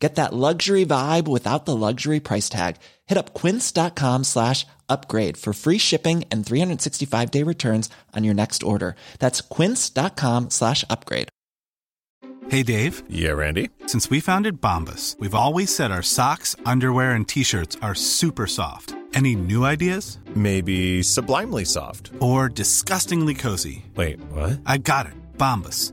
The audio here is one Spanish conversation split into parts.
Get that luxury vibe without the luxury price tag. Hit up quince.com slash upgrade for free shipping and 365 day returns on your next order. That's quince.com slash upgrade. Hey, Dave. Yeah, Randy. Since we founded Bombus, we've always said our socks, underwear, and t shirts are super soft. Any new ideas? Maybe sublimely soft. Or disgustingly cozy? Wait, what? I got it. Bombus.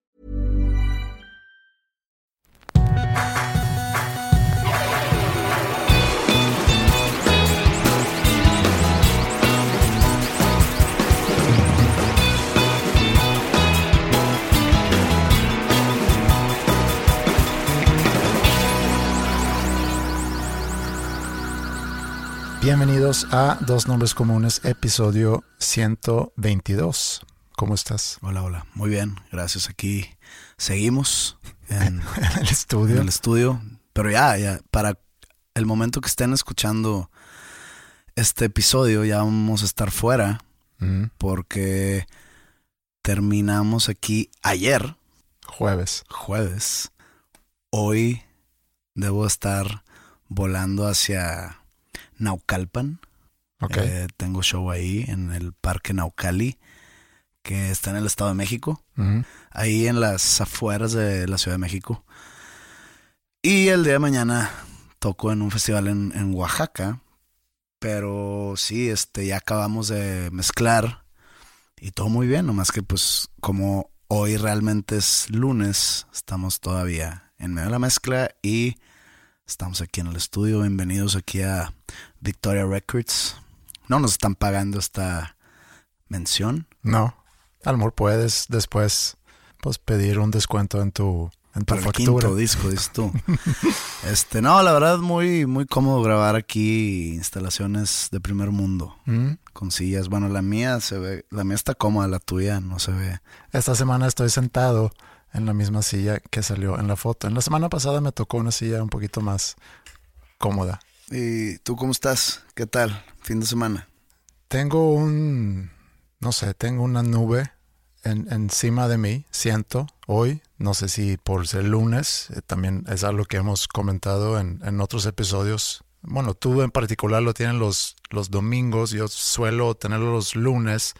Bienvenidos a Dos Nombres Comunes, episodio 122. ¿Cómo estás? Hola, hola. Muy bien, gracias. Aquí seguimos en, En el en estudio. el estudio. Pero ya, ya, para el momento que estén escuchando este episodio, ya vamos a estar fuera Mm, porque terminamos aquí ayer, jueves. jueves. Hoy debo estar volando hacia Naucalpan. Ok. Eh, tengo show ahí en el Parque Naucali, que está en el Estado de México. Ahí en las afueras de la Ciudad de México. Y el día de mañana toco en un festival en, en Oaxaca. Pero sí, este, ya acabamos de mezclar y todo muy bien, nomás que pues como hoy realmente es lunes, estamos todavía en medio de la mezcla y estamos aquí en el estudio. Bienvenidos aquí a Victoria Records. No nos están pagando esta mención, no. A lo mejor puedes después pues, pedir un descuento en tu, en tu Para el factura. quinto disco, dices tú. este, no, la verdad, muy, muy cómodo grabar aquí instalaciones de primer mundo. Mm, Con sillas. Bueno, la mía se ve, la mía está cómoda, la tuya no se ve. Esta semana estoy sentado en la misma silla que salió en la foto. En la semana pasada me tocó una silla un poquito más cómoda. ¿Y tú cómo estás? ¿Qué tal? Fin de semana. Tengo un, no sé, tengo una nube en- encima de mí, siento, hoy, no sé si por ser lunes, eh, también es algo que hemos comentado en, en otros episodios. Bueno, tú en particular lo tienes los, los domingos, yo suelo tenerlo los lunes.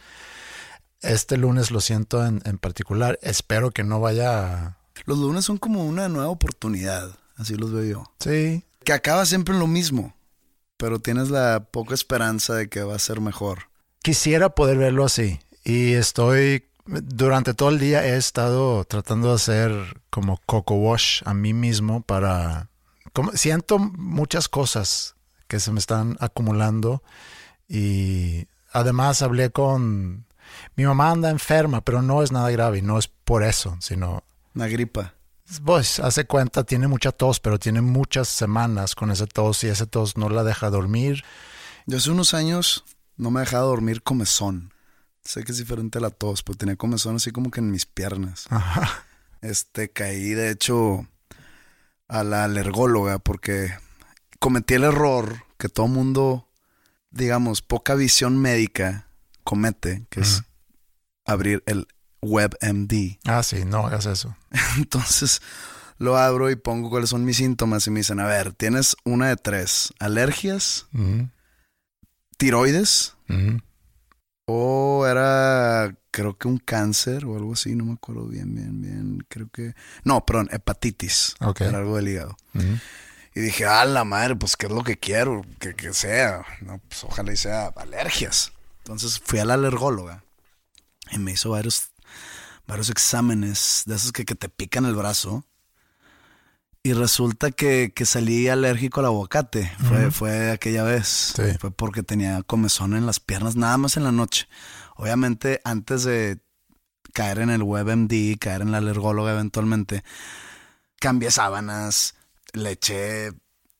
Este lunes lo siento en, en particular, espero que no vaya... a- Los lunes son como una nueva oportunidad, así los veo yo. Sí, Que acaba siempre en lo mismo, pero tienes la poca esperanza de que va a ser mejor. Quisiera poder verlo así. Y estoy, durante todo el día he estado tratando de hacer como coco wash a mí mismo para... Como, siento muchas cosas que se me están acumulando y además hablé con... Mi mamá anda enferma, pero no es nada grave y no es por eso, sino... Una gripa. Pues hace cuenta, tiene mucha tos, pero tiene muchas semanas con ese tos y ese tos no la deja dormir. Yo hace unos años no me dejaba dormir comezón. Sé que es diferente a la tos, pero tenía comezón así como que en mis piernas. Ajá. Este, caí de hecho a la alergóloga porque cometí el error que todo mundo, digamos, poca visión médica comete, que es. Abrir el WebMD. Ah, sí, no hagas eso. Entonces lo abro y pongo cuáles son mis síntomas y me dicen, a ver, tienes una de tres, alergias, tiroides o era, creo que un cáncer o algo así, no me acuerdo bien, bien, bien, creo que... No, perdón, hepatitis, Ok. era algo del hígado. Y dije, a la madre, pues qué es lo que quiero, que, que sea. No, pues ojalá y sea alergias. Entonces fui a la alergóloga y me hizo varios, varios exámenes de esos que, que te pican el brazo. Y resulta que, que salí alérgico al aguacate. Fue, aquella vez. Sí. Fue porque tenía comezón en las piernas, nada más en la noche. Obviamente, antes de caer en el WebMD, caer en la alergóloga eventualmente, cambié sábanas, le eché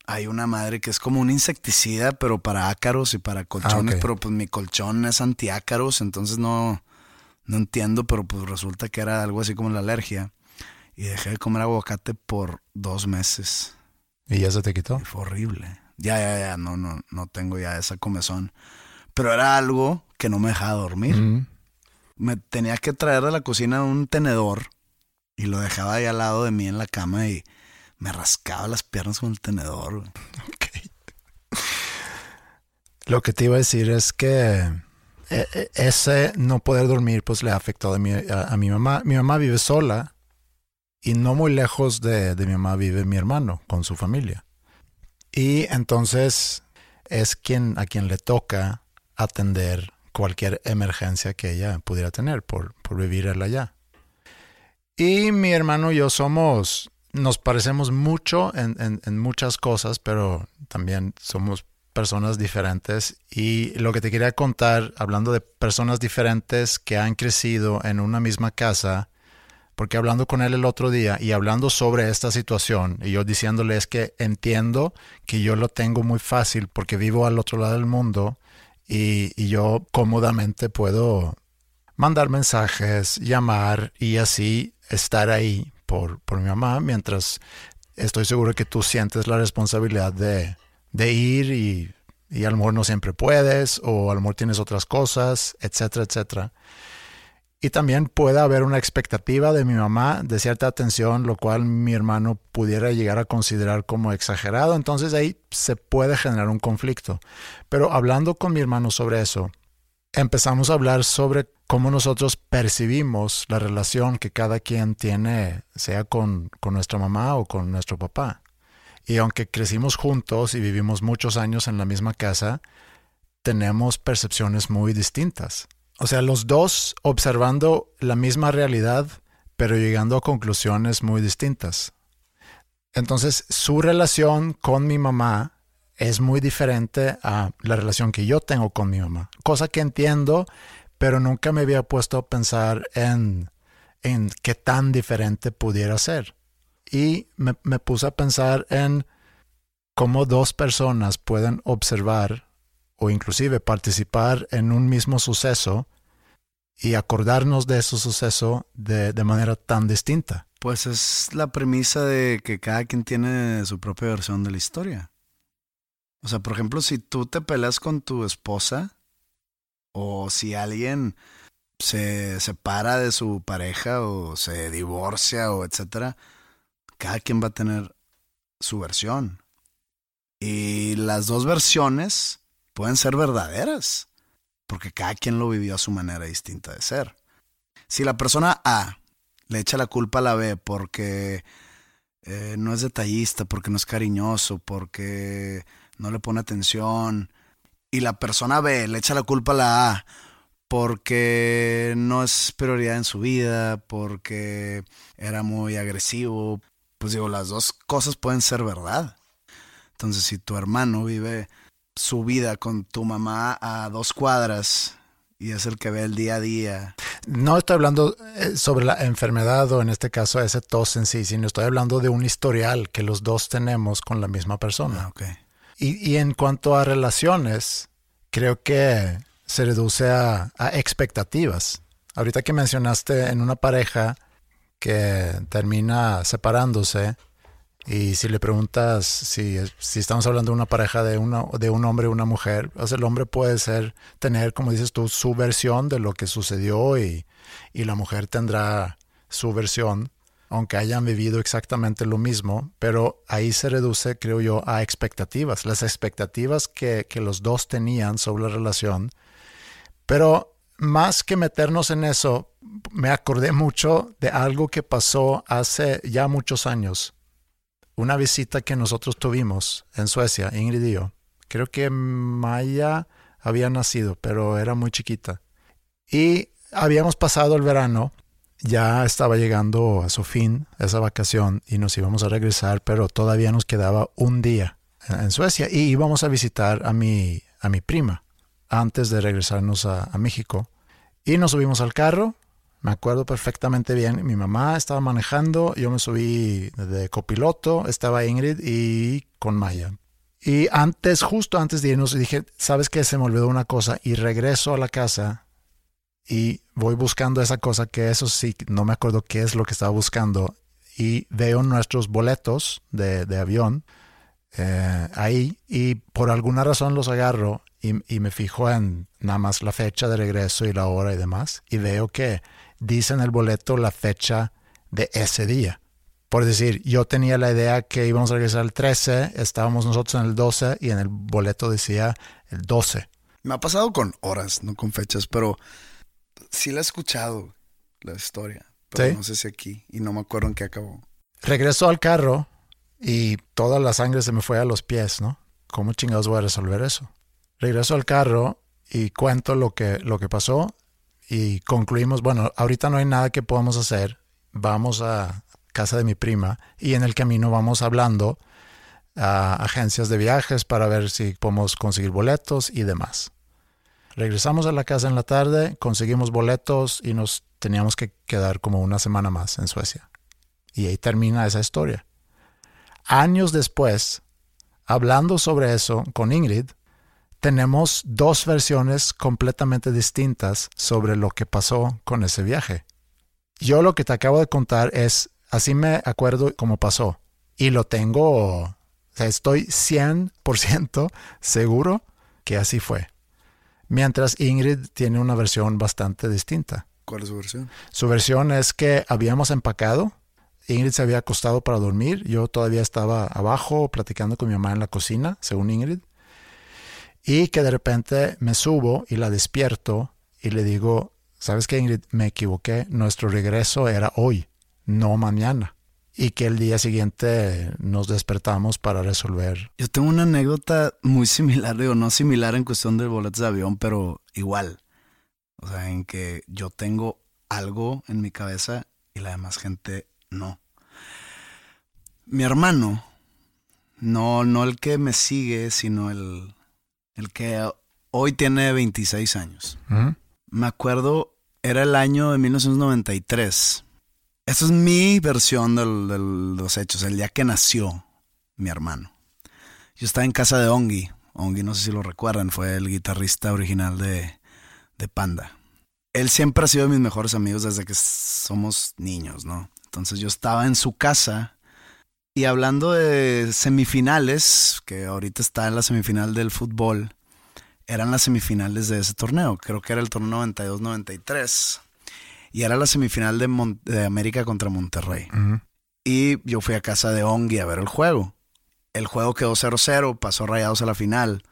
hay una madre que es como un insecticida, pero para ácaros y para colchones, Ah, pero pues mi colchón es antiácaros, entonces no, no entiendo, pero pues resulta que era algo así como la alergia. Y dejé de comer aguacate por dos meses. ¿Y ya se te quitó? Y fue horrible. Ya, ya, ya, no, no, no tengo ya esa comezón. Pero era algo que no me dejaba dormir. Mm. Me tenía que traer de la cocina un tenedor y lo dejaba ahí al lado de mí en la cama y me rascaba las piernas con el tenedor. güey. Ok. Lo que te iba a decir es que ese no poder dormir pues le ha afectado a mi, a mi mamá. Mi mamá vive sola y no muy lejos de, de mi mamá vive mi hermano con su familia. Y entonces es quien a quien le toca atender cualquier emergencia que ella pudiera tener por, por vivir él allá. Y mi hermano y yo somos, nos parecemos mucho en, en- en muchas cosas, pero también somos personas diferentes. Y lo que te quería contar, hablando de personas diferentes que han crecido en una misma casa, porque hablando con él el otro día y hablando sobre esta situación, y yo diciéndole es que entiendo que yo lo tengo muy fácil porque vivo al otro lado del mundo y, y yo cómodamente puedo mandar mensajes, llamar y así estar ahí por, por mi mamá, mientras estoy seguro que tú sientes la responsabilidad de, de ir y, y a no siempre puedes o a tienes otras cosas, etcétera, etcétera. Y también puede haber una expectativa de mi mamá de cierta atención, lo cual mi hermano pudiera llegar a considerar como exagerado. Entonces ahí se puede generar un conflicto. Pero hablando con mi hermano sobre eso, empezamos a hablar sobre cómo nosotros percibimos la relación que cada quien tiene, sea con, con nuestra mamá o con nuestro papá. Y aunque crecimos juntos y vivimos muchos años en la misma casa, tenemos percepciones muy distintas. O sea, los dos observando la misma realidad, pero llegando a conclusiones muy distintas. Entonces, su relación con mi mamá es muy diferente a la relación que yo tengo con mi mamá. Cosa que entiendo, pero nunca me había puesto a pensar en, en qué tan diferente pudiera ser. Y me, me puse a pensar en cómo dos personas pueden observar o inclusive participar en un mismo suceso y acordarnos de ese suceso de, de manera tan distinta. Pues es la premisa de que cada quien tiene su propia versión de la historia. O sea, por ejemplo, si tú te peleas con tu esposa o si alguien se separa de su pareja o se divorcia o etcétera, cada quien va a tener su versión. Y las dos versiones pueden ser verdaderas, porque cada quien lo vivió a su manera distinta de ser. Si la persona A le echa la culpa a la B porque eh, no es detallista, porque no es cariñoso, porque no le pone atención, y la persona B le echa la culpa a la A porque no es prioridad en su vida, porque era muy agresivo, pues digo, las dos cosas pueden ser verdad. Entonces, si tu hermano vive su vida con tu mamá a dos cuadras y es el que ve el día a día, No estoy hablando eh, sobre la enfermedad o en este caso ese tos en sí, sino estoy hablando de un historial que los dos tenemos con la misma persona. ah, ok. Y, y en cuanto a relaciones, creo que se reduce a, a expectativas. Ahorita que mencionaste en una pareja que termina separándose y si le preguntas si, si estamos hablando de una pareja de, una, de un hombre y una mujer, o el hombre puede ser, tener, como dices tú, su versión de lo que sucedió y, y la mujer tendrá su versión aunque hayan vivido exactamente lo mismo, pero ahí se reduce, creo yo, a expectativas, las expectativas que, que los dos tenían sobre la relación. Pero más que meternos en eso, me acordé mucho de algo que pasó hace ya muchos años. Una visita que nosotros tuvimos en Suecia, Ingrid y. Creo que Maya había nacido, pero era muy chiquita. Y habíamos pasado el verano ya estaba llegando a su fin esa vacación y nos íbamos a regresar, pero todavía nos quedaba un día en Suecia y íbamos a visitar a mi, a mi prima antes de regresarnos a México. Y nos subimos al carro. Me acuerdo perfectamente bien. Mi mamá estaba manejando, yo me subí de copiloto, estaba Ingrid y con Maya. Y antes, justo antes de irnos, dije, ¿sabes qué? Se me olvidó una cosa y regreso a la casa y voy buscando esa cosa que eso sí, no me acuerdo qué es lo que estaba buscando y veo nuestros boletos de, avión eh, ahí y por alguna razón los agarro y, y, me fijo en nada más la fecha de regreso y la hora y demás y veo que dice en el boleto la fecha de ese día. Por decir, yo tenía la idea que íbamos a regresar el 13, estábamos nosotros en el 12 y en el boleto decía el 12. Me ha pasado con horas, no con fechas, pero sí la he escuchado, la historia. Pero ¿Sí? no sé si aquí. Y no me acuerdo en qué acabó. Regreso al carro y toda la sangre se me fue a los pies, ¿no? ¿Cómo chingados voy a resolver eso? Regreso al carro y cuento lo que, lo que pasó y concluimos, bueno, ahorita no hay nada que podamos hacer. Vamos a casa de mi prima y en el camino vamos hablando a agencias de viajes para ver si podemos conseguir boletos y demás. Regresamos a la casa en la tarde, conseguimos boletos y nos teníamos que quedar como una semana más en Suecia. Y ahí termina esa historia. Años después, hablando sobre eso con Ingrid, tenemos dos versiones completamente distintas sobre lo que pasó con ese viaje. Yo lo que te acabo de contar es, así me acuerdo cómo pasó. Y lo tengo, o sea, estoy 100% seguro que así fue. Mientras Ingrid tiene una versión bastante distinta. ¿Cuál es su versión? Su versión es que habíamos empacado, Ingrid se había acostado para dormir, yo todavía estaba abajo platicando con mi mamá en la cocina, según Ingrid, y que de repente me subo y la despierto y le digo, ¿sabes qué Ingrid? Me equivoqué, nuestro regreso era hoy, no mañana. Y que el día siguiente nos despertamos para resolver. Yo tengo una anécdota muy similar, digo, no similar en cuestión de boletos de avión, pero igual. O sea, en que yo tengo algo en mi cabeza y la demás gente no. Mi hermano, no, no el que me sigue, sino el, el que hoy tiene 26 años. Me acuerdo, era el año de 1993. Esa es mi versión de los hechos, el día que nació mi hermano. Yo estaba en casa de Ongi. Ongi, no sé si lo recuerdan, fue el guitarrista original de, de Panda. Él siempre ha sido de mis mejores amigos desde que somos niños, ¿no? Entonces yo estaba en su casa y hablando de semifinales, que ahorita está en la semifinal del fútbol, eran las semifinales de ese torneo. Creo que era el torneo 92-93. Y era la semifinal de, Mon- de América contra Monterrey. Y yo fui a casa de Ongi a ver el juego. El juego quedó 0-0, pasó rayados a la final.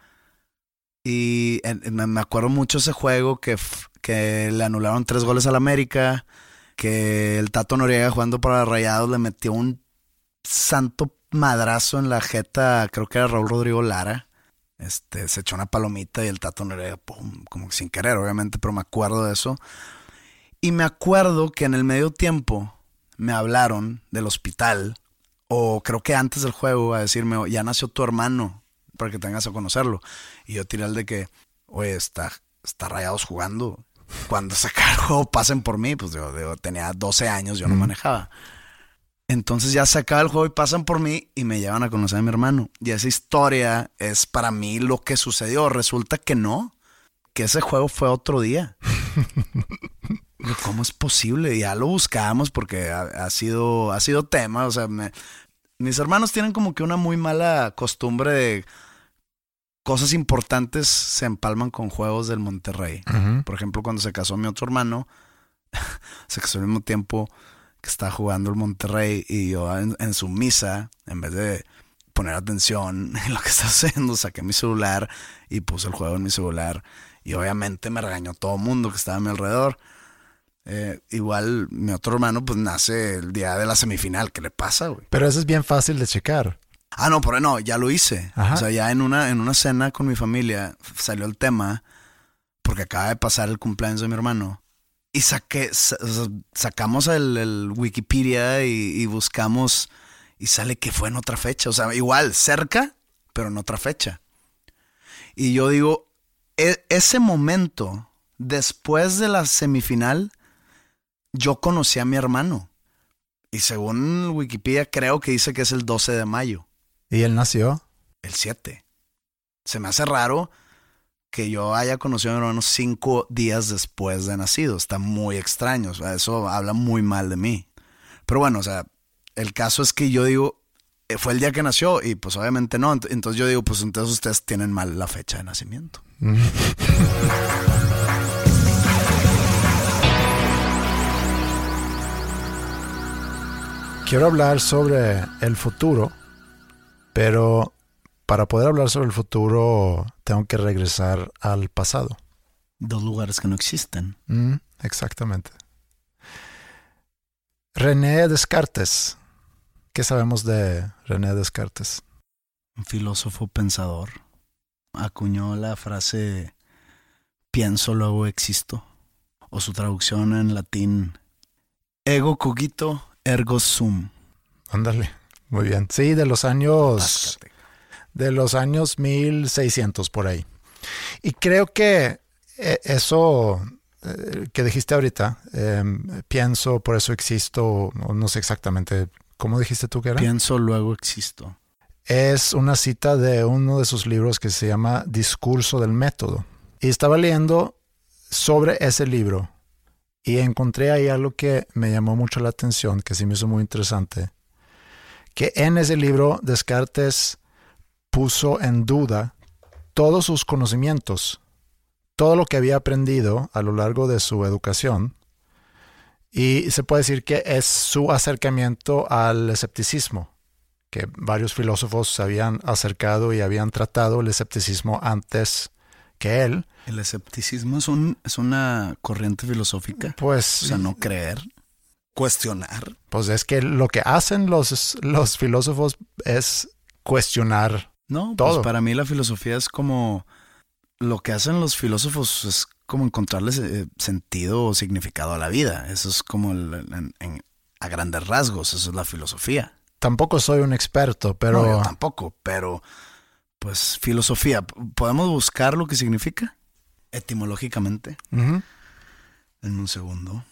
Y me acuerdo mucho ese juego que, que le anularon tres goles al América, que el Tato Noriega jugando para rayados le metió un santo madrazo en la jeta, creo que era Raúl Rodrigo Lara. Este, se echó una palomita y el Tato Noriega, pum, como sin querer, obviamente, pero me acuerdo de eso. Y me acuerdo que en el medio tiempo me hablaron del hospital, o creo que antes del juego, a decirme, "Oh, ya nació tu hermano, para que tengas a conocerlo. Y yo tiré el de que, oye, está, está rayados jugando. Cuando se acabe el juego, pasen por mí. Pues yo, yo tenía 12 años, yo no manejaba. Entonces ya se acaba el juego y pasan por mí y me llevan a conocer a mi hermano. Y esa historia es para mí lo que sucedió. Resulta que no, que ese juego fue otro día. ¿Cómo es posible? Ya lo buscamos porque ha, ha sido, ha sido tema. O sea, me- mis hermanos tienen como que una muy mala costumbre de cosas importantes se empalman con juegos del Monterrey. Por ejemplo, cuando se casó mi otro hermano, se casó al mismo tiempo que estaba jugando el Monterrey y yo en, en su misa, en vez de poner atención en lo que está haciendo, saqué mi celular y puse el juego en mi celular. Y obviamente me regañó todo el mundo que estaba a mi alrededor. Eh, igual mi otro hermano pues nace el día de la semifinal. ¿Qué le pasa, güey? Pero eso es bien fácil de checar. Ah, no, pero no, ya lo hice. Ajá. O sea, ya en una, en una cena con mi familia salió el tema porque acaba de pasar el cumpleaños de mi hermano. Y sacamos el, el Wikipedia y, y buscamos y sale que fue en otra fecha. O sea, igual, cerca, pero en otra fecha. Y yo digo, e- ese momento después de la semifinal, yo conocí a mi hermano. Y según Wikipedia, creo que dice que es el 12 de mayo. ¿Y él nació? El 7. Se me hace raro que yo haya conocido a mi hermano cinco días después de nacido. Está muy extraño. O sea, eso habla muy mal de mí. Pero bueno, o sea, el caso es que yo digo, eh, fue el día que nació y pues obviamente no. Ent- Entonces yo digo, pues entonces ustedes tienen mal la fecha de nacimiento. Quiero hablar sobre el futuro, pero para poder hablar sobre el futuro tengo que regresar al pasado. Dos lugares que no existen. Mm, exactamente. René Descartes. ¿Qué sabemos de René Descartes? Un filósofo pensador acuñó la frase pienso luego existo o su traducción en latín ego cogito ergo sum. Ándale, muy bien. Sí, de los años. De los años 1600 por ahí. Y creo que eh, eso eh, que dijiste ahorita, eh, pienso, por eso existo, no sé exactamente, ¿cómo dijiste tú que era? Pienso luego existo. es una cita de uno de sus libros que se llama Discurso del Método. Y estaba leyendo sobre ese libro y encontré ahí algo que me llamó mucho la atención, que sí me hizo muy interesante, que en ese libro Descartes puso en duda todos sus conocimientos, todo lo que había aprendido a lo largo de su educación, y se puede decir que es su acercamiento al escepticismo que varios filósofos se habían acercado y habían tratado el escepticismo antes que él, El escepticismo es, un, es una corriente filosófica. pues, O sea, no creer, cuestionar. pues es que lo que hacen los, los filósofos es cuestionar. No, Todo. pues para mí la filosofía es como lo que hacen los filósofos es como encontrarles eh, sentido o significado a la vida. Eso es como el- en- en- a grandes rasgos, eso es la filosofía. Tampoco soy un experto, pero No, yo tampoco, pero pues filosofía, ¿podemos buscar lo que significa? Etimológicamente, en un segundo.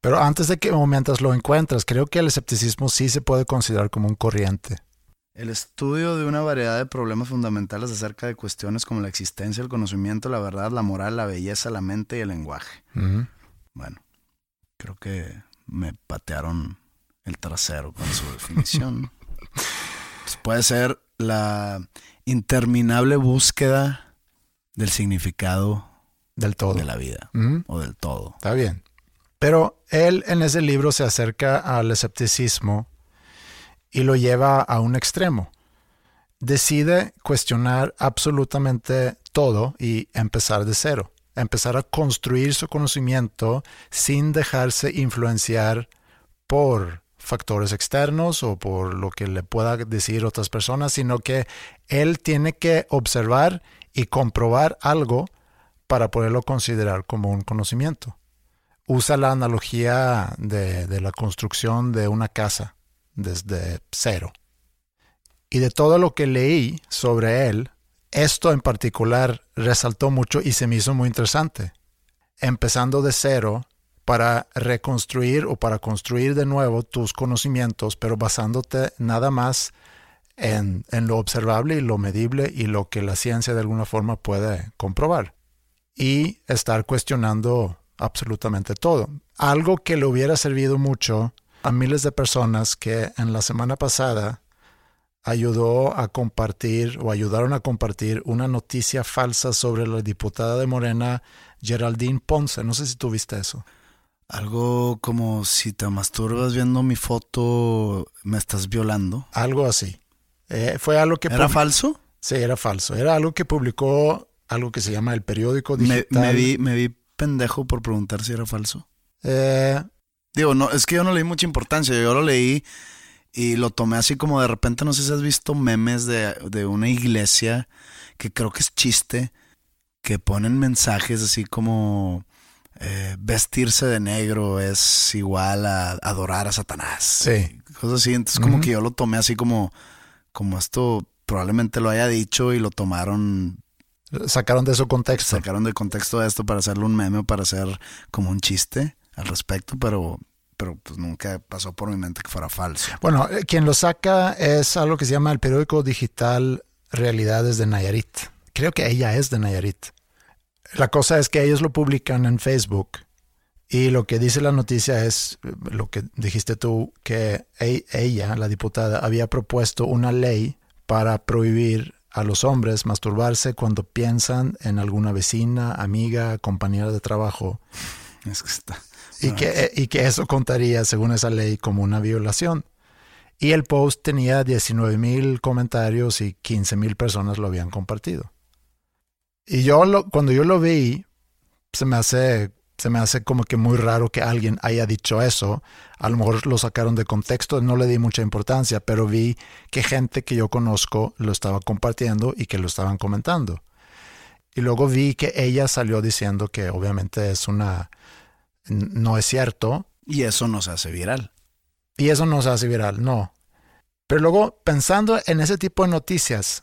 pero antes de que o mientras lo encuentras, creo que el escepticismo sí se puede considerar como un corriente. El estudio de una variedad de problemas fundamentales acerca de cuestiones como la existencia, el conocimiento, la verdad, la moral, la belleza, la mente y el lenguaje. Bueno, creo que me patearon el trasero con su definición. Pues puede ser la interminable búsqueda del significado Del todo. de la vida o del todo. Está bien. Pero él en ese libro se acerca al escepticismo y lo lleva a un extremo. Decide cuestionar absolutamente todo y empezar de cero. Empezar a construir su conocimiento sin dejarse influenciar por factores externos o por lo que le pueda decir otras personas, sino que él tiene que observar y comprobar algo para poderlo considerar como un conocimiento usa la analogía de, de la construcción de una casa desde cero. Y de todo lo que leí sobre él, esto en particular resaltó mucho y se me hizo muy interesante. Empezando de cero para reconstruir o para construir de nuevo tus conocimientos, pero basándote nada más en, en lo observable y lo medible y lo que la ciencia de alguna forma puede comprobar. Y estar cuestionando absolutamente todo. Algo que le hubiera servido mucho a miles de personas que en la semana pasada ayudó a compartir o ayudaron a compartir una noticia falsa sobre la diputada de Morena, Geraldine Ponce. No sé si tú viste eso. Algo como si te masturbas viendo mi foto, me estás violando. Algo así. Eh, fue algo que... ¿Era falso? Sí, era falso. Era algo que publicó algo que se llama el periódico Me, digital. me vi, me vi pendejo por preguntar si era falso. Eh, Digo, no, es que yo no le di mucha importancia. Yo lo leí y lo tomé así como de repente, no sé si has visto memes de, de una iglesia que creo que es chiste, que ponen mensajes así como eh, vestirse de negro es igual a adorar a Satanás. Sí. Cosas así. Entonces como que yo lo tomé así como, como esto probablemente lo haya dicho y lo tomaron Sacaron de su contexto. Sacaron de contexto esto para hacerle un meme o para hacer como un chiste al respecto, pero, pero pues nunca pasó por mi mente que fuera falso. Bueno, eh, quien lo saca es algo que se llama el periódico digital Realidades de Nayarit. Creo que ella es de Nayarit. La cosa es que ellos lo publican en Facebook y lo que dice la noticia es eh, lo que dijiste tú, que e- ella, la diputada, había propuesto una ley para prohibir a los hombres masturbarse cuando piensan en alguna vecina, amiga, compañera de trabajo Es que está. Y que, y que eso contaría, según esa ley, como una violación. Y el post tenía 19 mil comentarios y 15 mil personas lo habían compartido. Y yo lo, cuando yo lo vi, se me hace se me hace como que muy raro que alguien haya dicho eso. A lo mejor lo sacaron de contexto, no le di mucha importancia, pero vi que gente que yo conozco lo estaba compartiendo y que lo estaban comentando. Y luego vi que ella salió diciendo que obviamente es una no es cierto Y eso nos hace viral. y eso no se hace viral, no. Pero luego pensando en ese tipo de noticias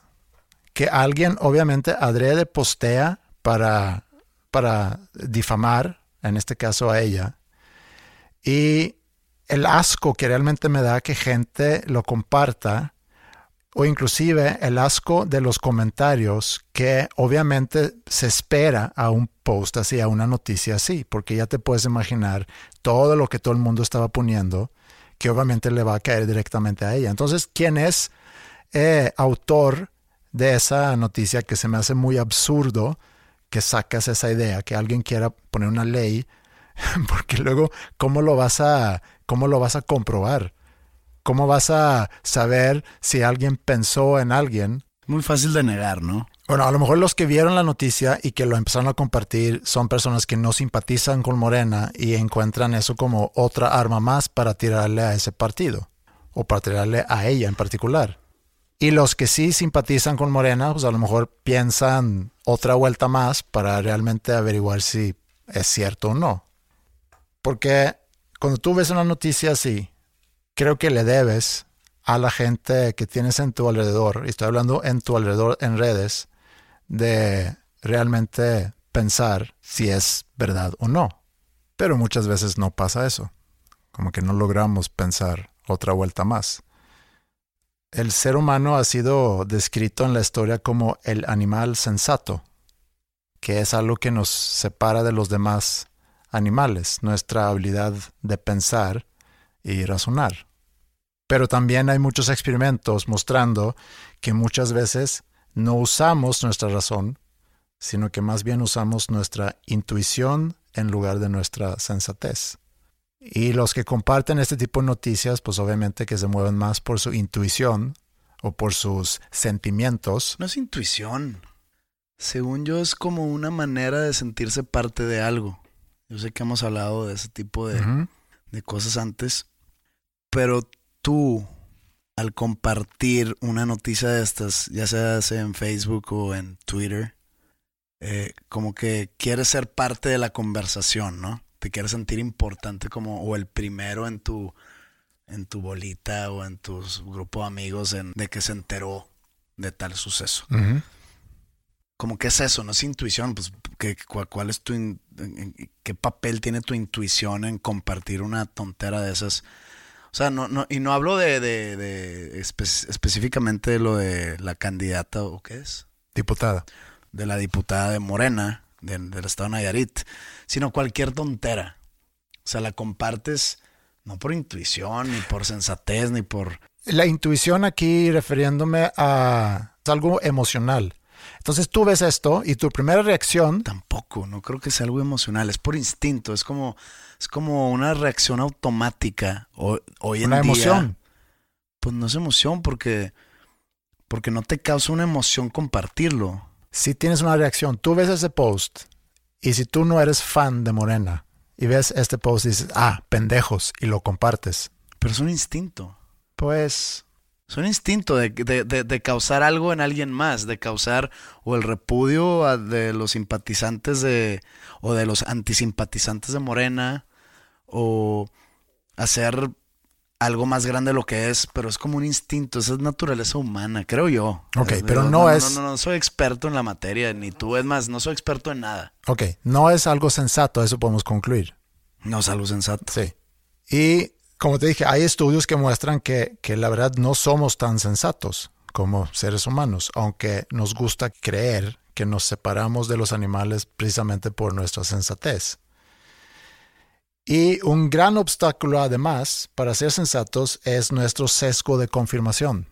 que alguien obviamente adrede postea para para difamar, en este caso a ella, y el asco que realmente me da que gente lo comparta, o inclusive el asco de los comentarios que obviamente se espera a un post así, a una noticia así, porque ya te puedes imaginar todo lo que todo el mundo estaba poniendo, que obviamente le va a caer directamente a ella. Entonces, ¿quién es eh, autor de esa noticia que se me hace muy absurdo que sacas esa idea, que alguien quiera poner una ley, porque luego, ¿cómo lo vas a, cómo lo vas a comprobar? ¿Cómo vas a saber si alguien pensó en alguien? Muy fácil de negar, ¿no? Bueno, a lo mejor los que vieron la noticia y que lo empezaron a compartir son personas que no simpatizan con Morena y encuentran eso como otra arma más para tirarle a ese partido o para tirarle a ella en particular. Y los que sí simpatizan con Morena, pues a lo mejor piensan otra vuelta más para realmente averiguar si es cierto o no. Porque cuando tú ves una noticia así, creo que le debes a la gente que tienes en tu alrededor, y estoy hablando en tu alrededor en redes, de realmente pensar si es verdad o no. Pero muchas veces no pasa eso. Como que no logramos pensar otra vuelta más. El ser humano ha sido descrito en la historia como el animal sensato, que es algo que nos separa de los demás animales, nuestra habilidad de pensar y razonar. Pero también hay muchos experimentos mostrando que muchas veces no usamos nuestra razón, sino que más bien usamos nuestra intuición en lugar de nuestra sensatez. Y los que comparten este tipo de noticias, pues obviamente que se mueven más por su intuición o por sus sentimientos. No es intuición. Según yo, es como una manera de sentirse parte de algo. Yo sé que hemos hablado de ese tipo de, de cosas antes, pero tú, al compartir una noticia de estas, ya sea en Facebook o en Twitter, eh, como que quieres ser parte de la conversación, ¿no? Te quieres sentir importante como, o el primero en tu, en tu bolita o en tu grupo de amigos en- de que se enteró de tal suceso. Ujú. Como que es eso, no es intuición, pues ¿qué, cuál es tu in- qué papel tiene tu intuición en compartir una tontera de esas. O sea, no, no, y no hablo de, de, de espe- específicamente de lo de la candidata o qué es, Diputada. de la diputada de Morena, de- del estado de Nayarit, sino cualquier tontera. O sea, la compartes no por intuición, ni por sensatez, ni por La intuición aquí refiriéndome a es algo emocional. Entonces tú ves esto y tu primera reacción, Tampoco, no creo que sea algo emocional, es por instinto, es como, es como una reacción automática ho- hoy en una día. emoción. Pues no es emoción porque, porque no te causa una emoción compartirlo. Si tienes una reacción, tú ves ese post y si tú no eres fan de Morena y ves este post y dices, ah, pendejos, y lo compartes, Pero es un instinto. pues Es un instinto de, de- de- de causar algo en alguien más, de causar o el repudio a- de los simpatizantes de, o de los antisimpatizantes de Morena, o hacer algo más grande de lo que es, pero es como un instinto, esa es naturaleza humana, creo yo. Ok, Es- pero digo, no es- No, no, no soy experto en la materia, ni tú, es más, no soy experto en nada. Ok, no es algo sensato, eso podemos concluir. No es algo sensato. Sí. Y como te dije, hay estudios que muestran que, que la verdad no somos tan sensatos como seres humanos, aunque nos gusta creer que nos separamos de los animales precisamente por nuestra sensatez. Y un gran obstáculo además para ser sensatos es nuestro sesgo de confirmación.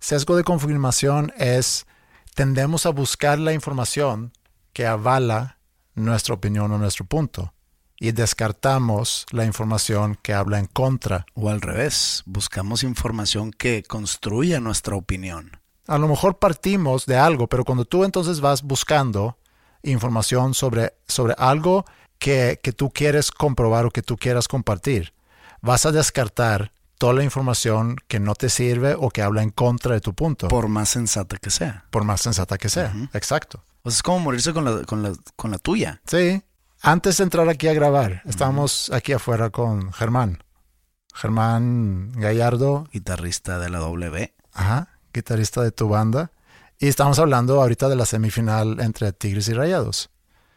Sesgo de confirmación es tendemos a buscar la información que avala nuestra opinión o nuestro punto y descartamos la información que habla en contra. O al revés, buscamos información que construya nuestra opinión. A lo mejor partimos de algo, pero cuando tú entonces vas buscando información sobre, sobre algo que, que tú quieres comprobar o que tú quieras compartir, vas a descartar toda la información que no te sirve o que habla en contra de tu punto, por, Por más sensata que sea. más sensata que sea. Exacto. O sea, es como morirse con la, con la, con la tuya. Sí. Antes de entrar aquí a grabar, estábamos aquí afuera con Germán. Germán Gallardo, Guitarrista de la W. ajá, guitarrista de tu banda. Y estamos hablando ahorita de la semifinal entre Tigres y Rayados.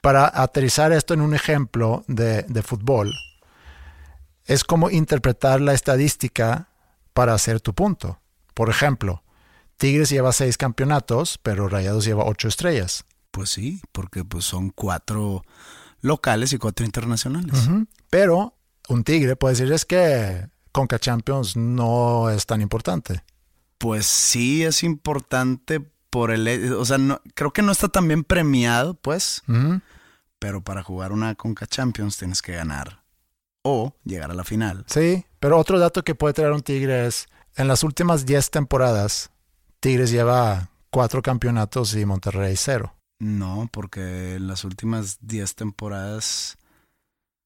Para aterrizar esto en un ejemplo de, de fútbol, es como interpretar la estadística para hacer tu punto. Por ejemplo, Tigres lleva seis campeonatos, pero Rayados lleva ocho estrellas. Pues sí, porque pues son cuatro locales y cuatro internacionales. Pero un Tigre puede decir es que Conca Champions no es tan importante. Pues sí es importante por el... he- O sea, no, creo que no está tan bien premiado, pues. Pero para jugar una Conca Champions tienes que ganar. O llegar a la final. Sí, pero otro dato que puede traer un Tigre es, en las últimas 10 temporadas, Tigres lleva cuatro campeonatos y Monterrey cero. No, porque en las últimas 10 temporadas...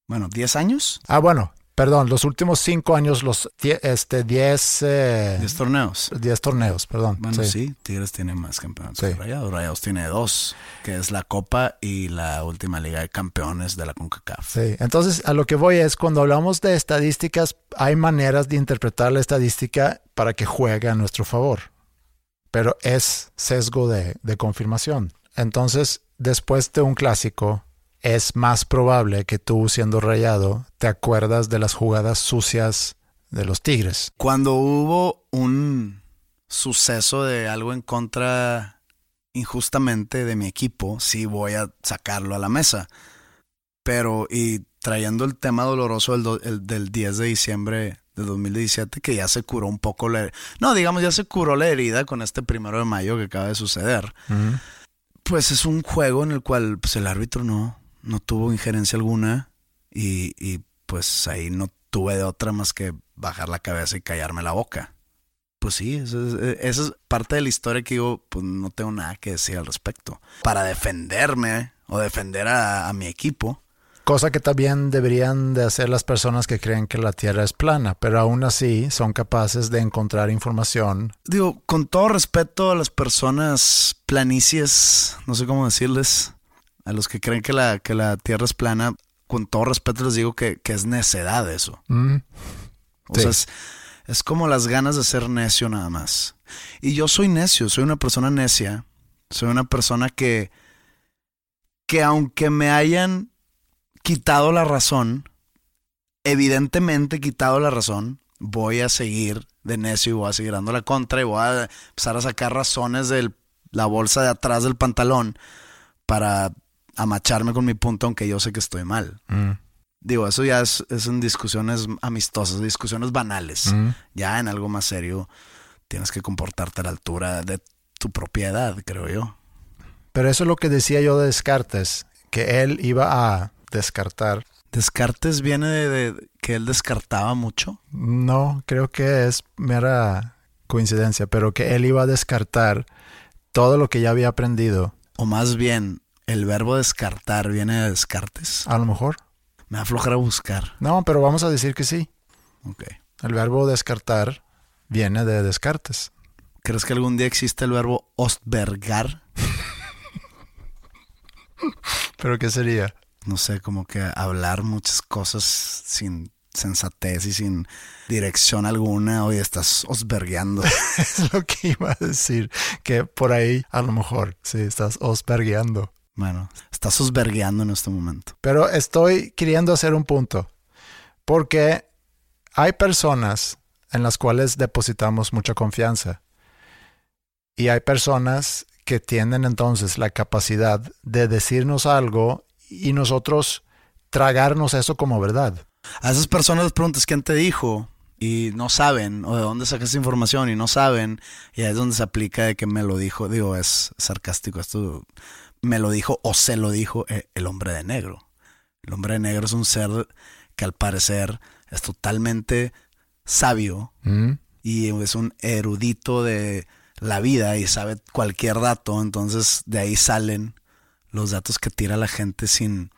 Bueno, 10 años. Ah, bueno, perdón, los últimos cinco años, los 10 este, 10 eh, 10 torneos. 10 torneos, perdón. Bueno, sí. sí. Tigres tiene más campeonatos Sí. que Rayados. Rayados tiene dos, que es la Copa y la última Liga de Campeones de la CONCACAF. Sí, entonces a lo que voy es, cuando hablamos de estadísticas, hay maneras de interpretar la estadística para que juegue a nuestro favor, pero es sesgo de, de confirmación. Entonces, después de un clásico, es más probable que tú, siendo rayado, te acuerdas de las jugadas sucias de los Tigres. Cuando hubo un suceso de algo en contra injustamente de mi equipo, sí voy a sacarlo a la mesa. Pero, y trayendo el tema doloroso del, do- el- del 10 de diciembre de 2017, que ya se curó un poco la... No, digamos, ya se curó la herida con este primero de mayo que acaba de suceder. Pues es un juego en el cual pues, el árbitro no, no tuvo injerencia alguna y, y, pues ahí no tuve de otra más que bajar la cabeza y callarme la boca. Pues sí, eso es, esa es parte de la historia que digo, pues no tengo nada que decir al respecto. Para defenderme o defender a, a mi equipo, Cosa que también deberían de hacer las personas que creen que la Tierra es plana, pero aún así son capaces de encontrar información. digo, con todo respeto a las personas planicies, no sé cómo decirles, a los que creen que la, que la Tierra es plana, con todo respeto les digo que, que es necedad eso. Mm, O Sí. sea, es, es como las ganas de ser necio nada más. Y yo soy necio, soy una persona necia. Soy una persona que, que aunque me hayan quitado la razón, evidentemente quitado la razón, voy a seguir de necio y voy a seguir dando la contra y voy a empezar a sacar razones de la bolsa de atrás del pantalón para amacharme con mi punto, aunque yo sé que estoy mal. mm, Digo, eso ya es, es en discusiones amistosas, discusiones banales. mm. Ya en algo más serio tienes que comportarte a la altura de tu propiedad, creo yo. Pero eso es lo que decía yo de Descartes, que él iba a descartar. Descartes viene de, de que él descartaba mucho. No, creo que es mera coincidencia, pero que él iba a descartar todo lo que ya había aprendido. O más bien, el verbo descartar viene de Descartes. A lo mejor. Me va a aflojar a buscar. No, pero vamos a decir que sí. Ok. El verbo descartar viene de Descartes. ¿Crees que algún día existe el verbo ostbergar? ¿Pero qué sería? No sé, como que hablar muchas cosas sin sensatez y sin dirección alguna, oye, estás osbergueando. es lo que iba a decir, que por ahí a lo mejor, sí, estás osbergueando. Bueno, estás osbergueando en este momento. Pero estoy queriendo hacer un punto, porque hay personas en las cuales depositamos mucha confianza. Y hay personas que tienen entonces la capacidad de decirnos algo y nosotros tragarnos eso como verdad. A esas personas les preguntas quién te dijo y no saben, o de dónde sacas esa información y no saben, y ahí es donde se aplica de que me lo dijo, digo, es sarcástico esto, me lo dijo o se lo dijo eh, el hombre de negro. El hombre de negro es un ser que al parecer es totalmente sabio ¿Mm? y es un erudito de la vida y sabe cualquier dato, entonces de ahí salen los datos que tira la gente sin,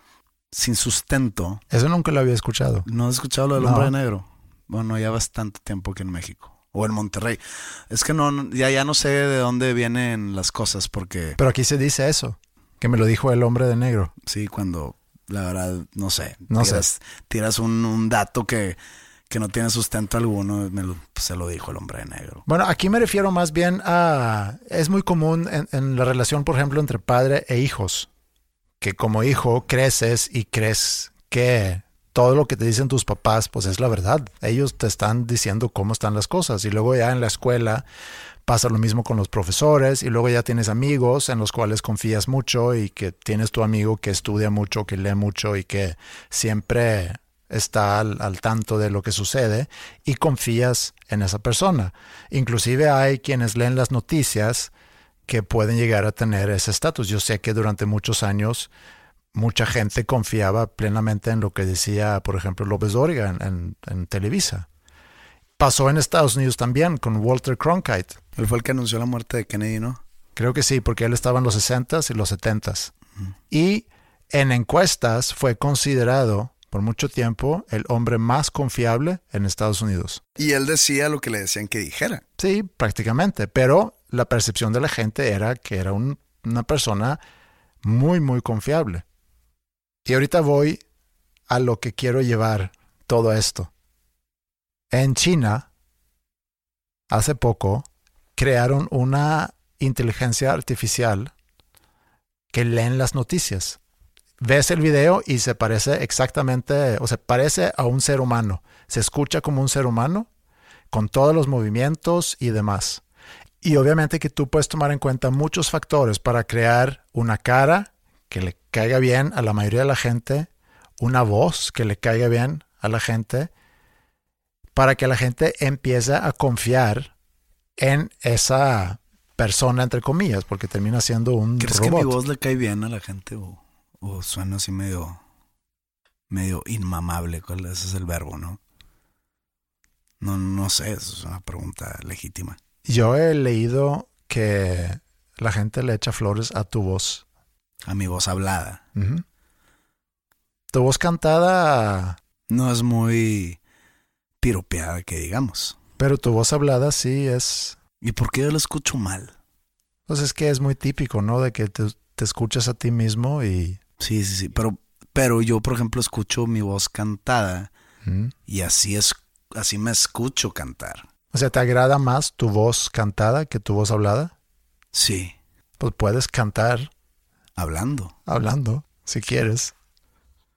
sin sustento. Eso nunca lo había escuchado. ¿No has escuchado lo del No. hombre de negro? Bueno, ya bastante tiempo aquí en México. O en Monterrey. Es que no, no- ya, ya no sé de dónde vienen las cosas porque Pero aquí se dice eso, que me lo dijo el hombre de negro. sí, cuando la verdad, no sé. No sé. tiras, un dato que, que no tiene sustento alguno, me lo- pues, se lo dijo el hombre de negro. Bueno, aquí me refiero más bien a... Es muy común en, en la relación, por ejemplo, entre padre e hijos, que como hijo creces y crees que todo lo que te dicen tus papás, pues es la verdad. Ellos te están diciendo cómo están las cosas y luego ya en la escuela pasa lo mismo con los profesores y luego ya tienes amigos en los cuales confías mucho y que tienes tu amigo que estudia mucho, que lee mucho y que siempre está al, al tanto de lo que sucede y confías en esa persona. Inclusive hay quienes leen las noticias que pueden llegar a tener ese estatus. Yo sé que durante muchos años mucha gente confiaba plenamente en lo que decía, por ejemplo, López Dóriga en, Televisa. Pasó en Estados Unidos también con Walter Cronkite. Él fue el que anunció la muerte de Kennedy, ¿no? Creo que sí, porque él estaba en los 60s y los 70s. Y en encuestas fue considerado por mucho tiempo el hombre más confiable en Estados Unidos. Y él decía lo que le decían que dijera. Sí, prácticamente, pero la percepción de la gente era que era un- una persona muy, muy confiable. Y ahorita voy a lo que quiero llevar todo esto. En China, hace poco, crearon una inteligencia artificial que leen las noticias. Ves el video y se parece exactamente, o se parece a un ser humano. Se escucha como un ser humano con todos los movimientos y demás. Y obviamente que tú puedes tomar en cuenta muchos factores para crear una cara que le caiga bien a la mayoría de la gente, una voz que le caiga bien a la gente, para que la gente empiece a confiar en esa persona, entre comillas, porque termina siendo un ¿Crees robot. que mi voz le cae bien a la gente o, o suena así medio, medio inmamable? ¿Cuál ese es el verbo, no? No, no sé, es una pregunta legítima. Yo he leído que la gente le echa flores a tu voz. A mi voz hablada. Tu voz cantada, No es muy piropeada, que digamos. pero tu voz hablada sí es... ¿Y por qué yo la escucho mal? Pues es que es muy típico, ¿no? De que te, te escuchas a ti mismo y... Sí, sí, sí. Pero, pero yo, por ejemplo, escucho mi voz cantada ¿Mm? y así es, así me escucho cantar. O sea, ¿te agrada más tu voz cantada que tu voz hablada? Sí, Pues puedes cantar hablando. hablando, si quieres.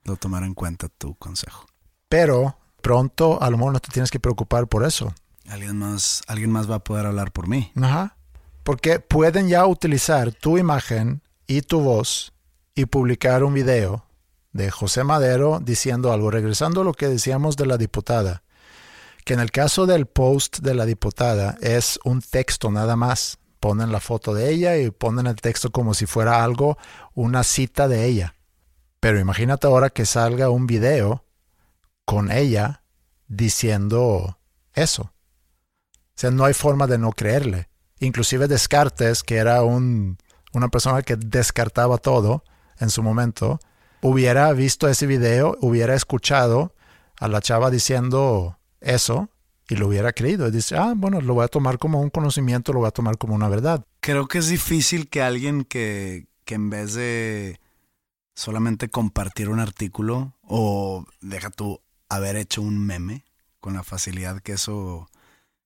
Lo tomar en cuenta tu consejo. Pero pronto a lo mejor no te tienes que preocupar por eso. Alguien más, alguien más va a poder hablar por mí. Ajá. Porque pueden ya utilizar tu imagen y tu voz y publicar un video de José Madero diciendo algo, regresando a lo que decíamos de la diputada, que en el caso del post de la diputada es un texto nada más. Ponen la foto de ella y ponen el texto como si fuera algo, una cita de ella. Pero imagínate ahora que salga un video con ella diciendo eso. O sea, no hay forma de no creerle. Inclusive Descartes, que era un, una persona que descartaba todo en su momento, hubiera visto ese video, hubiera escuchado a la chava diciendo eso y lo hubiera creído. Y dice, ah, bueno, lo voy a tomar como un conocimiento, lo voy a tomar como una verdad. Creo que es difícil que alguien que, que en vez de solamente compartir un artículo o deja tú haber hecho un meme con la facilidad que eso,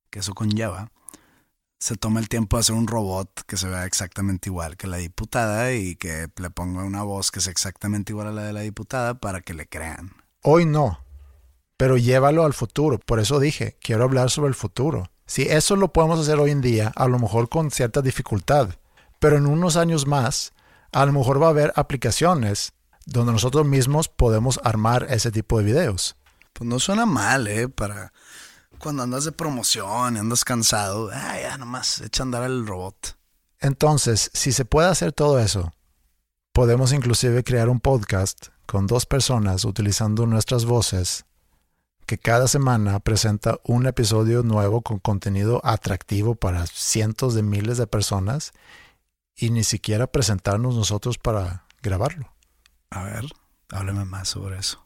que eso conlleva, se toma el tiempo de hacer un robot que se vea exactamente igual que la diputada y que le ponga una voz que sea exactamente igual a la de la diputada para que le crean. Hoy no, pero llévalo al futuro. Por eso dije, quiero hablar sobre el futuro. Si eso lo podemos hacer hoy en día, a lo mejor con cierta dificultad, pero en unos años más, a lo mejor va a haber aplicaciones donde nosotros mismos podemos armar ese tipo de videos. Pues no suena mal, ¿eh? Para cuando andas de promoción y andas cansado, ah, ya nomás echa a andar el robot. Entonces, si se puede hacer todo eso, podemos inclusive crear un podcast con dos personas utilizando nuestras voces que cada semana presenta un episodio nuevo con contenido atractivo para cientos de miles de personas y ni siquiera presentarnos nosotros para grabarlo. A ver, hábleme más sobre eso.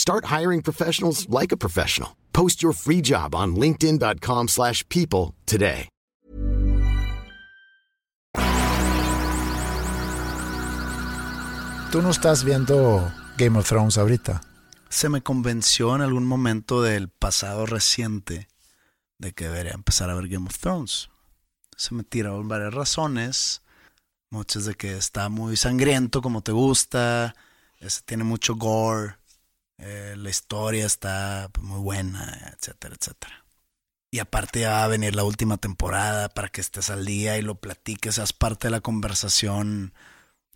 Start hiring professionals like a professional. Post your free job on linkedin.com/people slash people today. Tú no estás viendo Game of Thrones ahorita. Se me convenció en algún momento del pasado reciente de que debería empezar a ver Game of Thrones. Se me tiraron varias razones. Muchas de que está muy sangriento como te gusta. ese tiene mucho gore. Eh, la historia está muy buena, etcétera, etcétera. Y aparte ya va a venir la última temporada para que estés al día y lo platiques, seas parte de la conversación,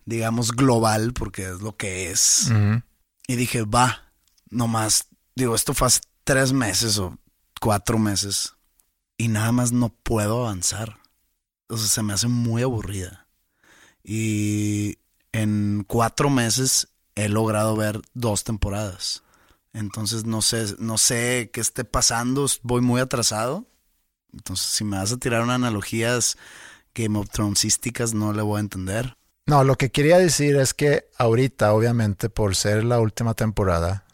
digamos, global, porque es lo que es. Y dije, va, nomás, digo, esto fue hace tres meses o cuatro meses y nada más no puedo avanzar. O sea, se me hace muy aburrida. Y en cuatro meses he logrado ver dos temporadas. Entonces no sé, no sé qué esté pasando, voy muy atrasado. Entonces, si me vas a tirar unas analogías Game of Thronesísticas, no le voy a entender. No, lo que quería decir es que ahorita, obviamente, por ser la última temporada,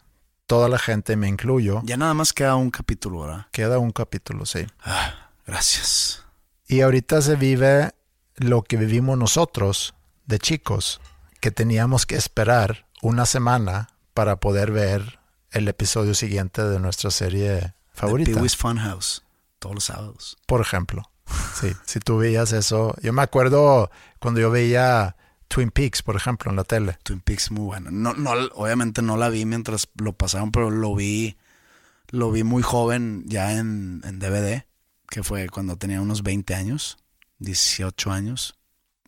toda la gente, me incluyo, Ya nada más queda un capítulo, ¿verdad? queda un capítulo, sí. Ah, gracias. Y ahorita se vive lo que vivimos nosotros de chicos, que teníamos que esperar una semana para poder ver el episodio siguiente de nuestra serie favorita. Pee-wee's Funhouse, todos los sábados. Por ejemplo. Sí, si tú veías eso. Yo me acuerdo cuando yo veía Twin Peaks, por ejemplo, en la tele. Twin Peaks muy bueno. No, no, obviamente no la vi mientras lo pasaron, pero lo vi, lo vi muy joven ya en, en DVD, que fue cuando tenía unos 20 años, 18 años.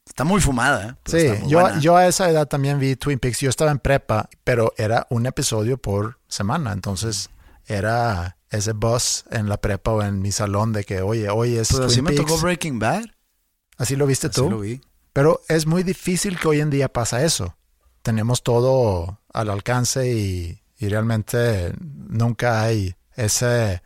Está muy fumada, ¿eh? Pero Sí, está muy yo, buena. yo a esa edad también vi Twin Peaks. Yo estaba en prepa, pero era un episodio por semana. Entonces era ese buzz en la prepa o en mi salón de que, oye, hoy es así Twin me Peaks. tocó Breaking Bad. ¿Así lo viste Así tú? lo vi. Pero es muy difícil que hoy en día pasa eso. Tenemos todo al alcance y, y realmente nunca hay ese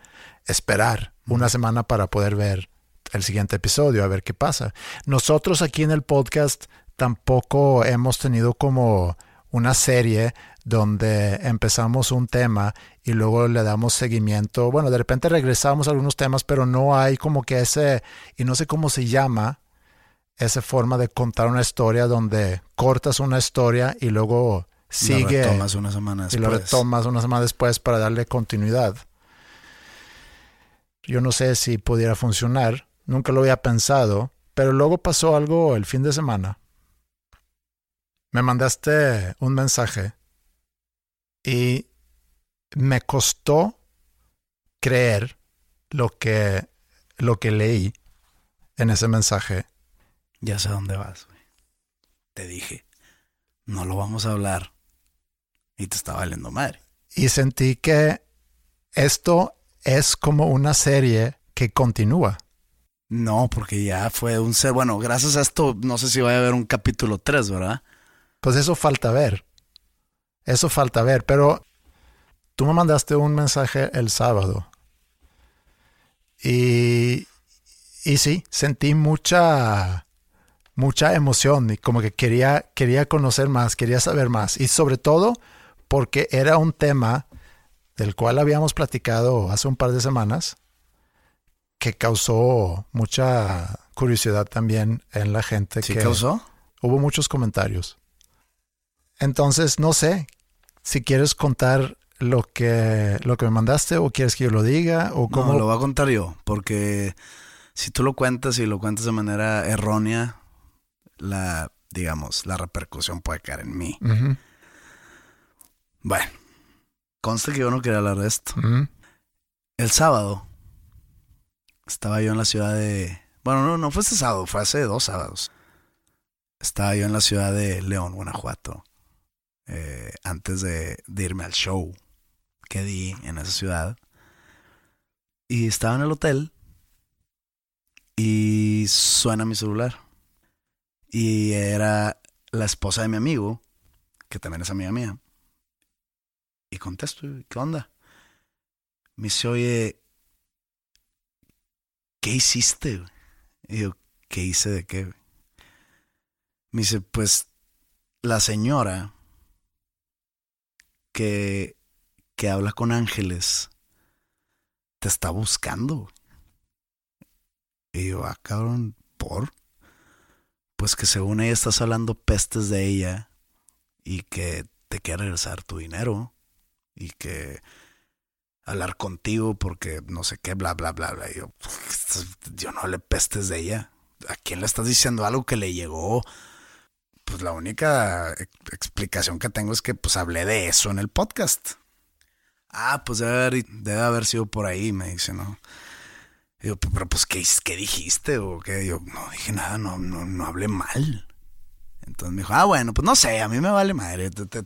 esperar una semana para poder ver el siguiente episodio, a ver qué pasa. Nosotros aquí en el podcast tampoco hemos tenido como una serie donde empezamos un tema y luego le damos seguimiento. Bueno, de repente regresamos a algunos temas, pero no hay como que ese, y no sé cómo se llama, esa forma de contar una historia donde cortas una historia y luego sigue Lo retomas una semana y lo después. retomas una semana después para darle continuidad. Yo no sé si pudiera funcionar, nunca lo había pensado, pero luego pasó algo el fin de semana. Me mandaste un mensaje y me costó creer lo que, lo que leí en ese mensaje. Ya sé dónde vas. Te dije, no lo vamos a hablar. Y te está valiendo madre. Y sentí que esto es como una serie que continúa. No, porque ya fue un ser. Bueno, gracias a esto, no sé si vaya a haber un capítulo 3, ¿verdad? Pues eso falta ver. Eso falta ver. Pero tú me mandaste un mensaje el sábado. Y, y sí, sentí mucha, mucha emoción y como que quería, quería conocer más, quería saber más. Y sobre todo porque era un tema del cual habíamos platicado hace un par de semanas que causó mucha curiosidad también en la gente. ¿Sí que causó? Hubo muchos comentarios. Entonces, no sé si quieres contar lo que, lo que me mandaste o quieres que yo lo diga o cómo. No, lo voy a contar yo, porque si tú lo cuentas y lo cuentas de manera errónea, la, digamos, la repercusión puede caer en mí. Bueno, conste que yo no quería hablar de esto. El sábado estaba yo en la ciudad de... Bueno, no, no fue este sábado, fue hace dos sábados. Estaba yo en la ciudad de León, Guanajuato, eh, antes de, de irme al show que di en esa ciudad. Y estaba en el hotel y suena mi celular. Y era la esposa de mi amigo, que también es amiga mía. Y contesto, ¿qué onda? Me dice, oye, ¿qué hiciste? güey?" Y yo, ¿qué hice de qué? güey?" Me dice, pues la señora que, que habla con ángeles te está buscando. güey." Y yo, ah, cabrón, ¿por? Pues que según ella estás hablando pestes de ella y que te quiere regresar tu dinero y que hablar contigo porque no sé qué, bla, bla, bla, bla. Y yo, yo no le pestes de ella. ¿A quién le estás diciendo algo que le llegó? Pues la única ex- explicación que tengo es que pues hablé de eso en el podcast. Ah, pues debe haber, debe haber sido por ahí, me dice, ¿no? Y yo, pero pues, ¿qué, qué dijiste? O qué? yo, no dije nada, no, no, no hablé mal. Entonces me dijo, ah, bueno, pues no sé, a mí me vale madre. Te, te-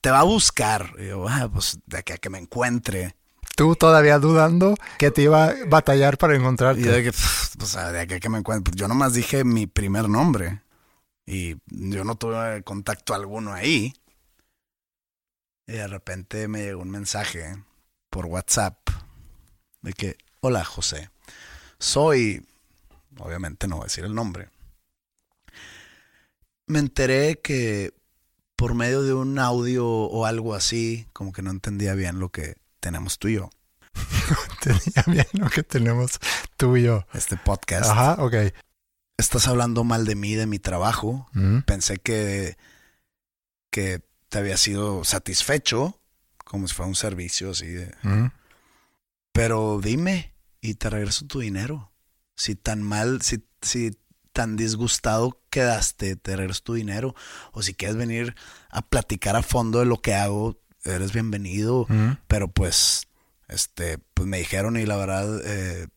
te va a buscar. Y yo, ah, pues de aquí a que me encuentre. Tú todavía dudando que te iba a batallar para encontrarte. Y de que, pues de que me encuentre. Pues yo nomás dije mi primer nombre. Y yo no tuve contacto alguno ahí. Y de repente me llegó un mensaje por WhatsApp de que, hola José, soy, obviamente no voy a decir el nombre. Me enteré que por medio de un audio o algo así, como que no entendía bien lo que tenemos tú y yo, Tenía bien lo que tenemos tú y yo. este podcast. Ajá, ok. Estás hablando mal de mí, de mi trabajo. Mm, Pensé que, que te había sido satisfecho, como si fuera un servicio así de... mm. Pero dime y te regreso tu dinero. Si tan mal, si, si tan disgustado quedaste, te regreso tu dinero. O si quieres venir a platicar a fondo de lo que hago, eres bienvenido. Pero pues, este, pues me dijeron y la verdad, eh,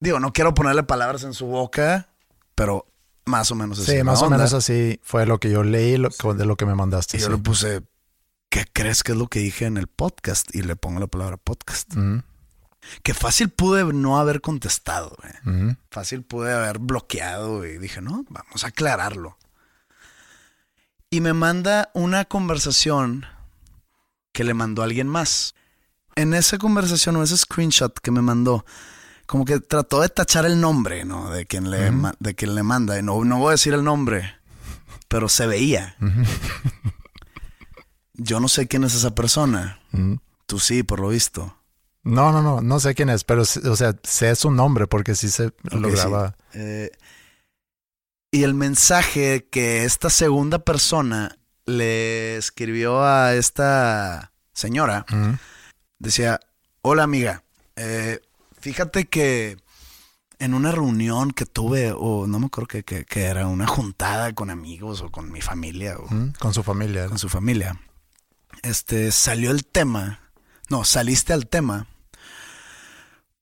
digo, no quiero ponerle palabras en su boca, pero más o menos así. Sí, más o menos así fue lo que yo leí lo- de lo que me mandaste. Y yo le puse, ¿qué crees que es lo que dije en el podcast? Y le pongo la palabra podcast. Que fácil pude no haber contestado, mm. Fácil pude haber bloqueado y dije, no, vamos a aclararlo. Y me manda una conversación que le mandó a alguien más. En esa conversación o ese screenshot que me mandó, como que trató de tachar el nombre, ¿no? De quien le, de quien le manda. Y No, no voy a decir el nombre, pero se veía. Yo no sé quién es esa persona. Tú sí, por lo visto. No, no, no, no sé quién es, pero, o sea, sé su nombre porque sí se Ok, lograba. sí. Eh, y el mensaje que esta segunda persona le escribió a esta señora decía, hola amiga, eh, fíjate que en una reunión que tuve, o no me acuerdo que, que- que era una juntada con amigos o con mi familia o mm, Con su familia. con su familia, este, salió el tema No, saliste al tema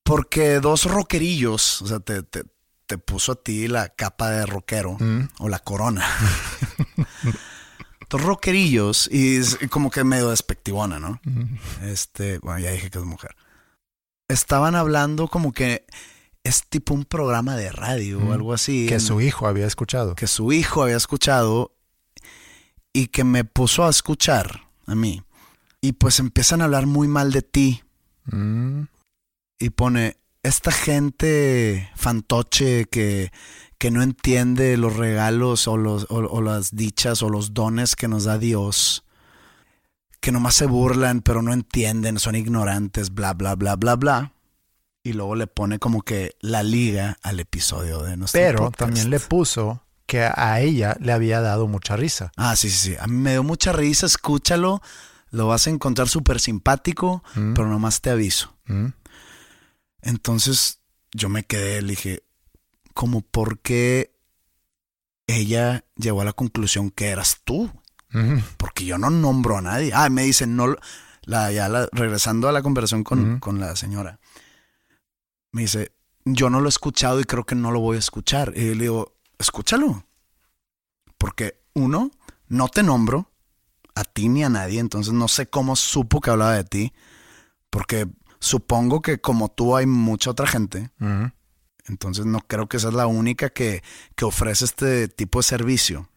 porque dos rockerillos, o sea, te, te, te puso a ti la capa de rockero Mm. o la corona. rockerillos y, es- como que medio despectivona, ¿no? Este, bueno, ya dije que es mujer. Estaban hablando como que es tipo un programa de radio o algo así. Que en- su hijo había escuchado. que su hijo había escuchado y que me puso a escuchar a mí. Y pues empiezan a hablar muy mal de ti Mm. y pone, esta gente fantoche que, que no entiende los regalos o, los, o, o las dichas o los dones que nos da Dios, que nomás se burlan pero no entienden, son ignorantes, bla, bla, bla, bla, bla. Y luego le pone como que la liga al episodio de nuestro Pero podcast. también le puso que a ella le había dado mucha risa. Ah, sí, sí, sí. A mí me dio mucha risa, escúchalo. Lo vas a encontrar súper simpático, Mm. pero nomás te aviso. Mm. Entonces yo me quedé, le dije, como por qué ella llegó a la conclusión que eras tú? Porque yo no nombro a nadie. Ah, me dicen, no, la, ya la- regresando a la conversación con, con la señora, me dice, yo no lo he escuchado y creo que no lo voy a escuchar. Y yo le digo, escúchalo. Porque uno, no te nombro a ti ni a nadie, entonces no sé cómo supo que hablaba de ti, porque supongo que como tú hay mucha otra gente. Entonces no creo que esa es la única que, que ofrece este tipo de servicio.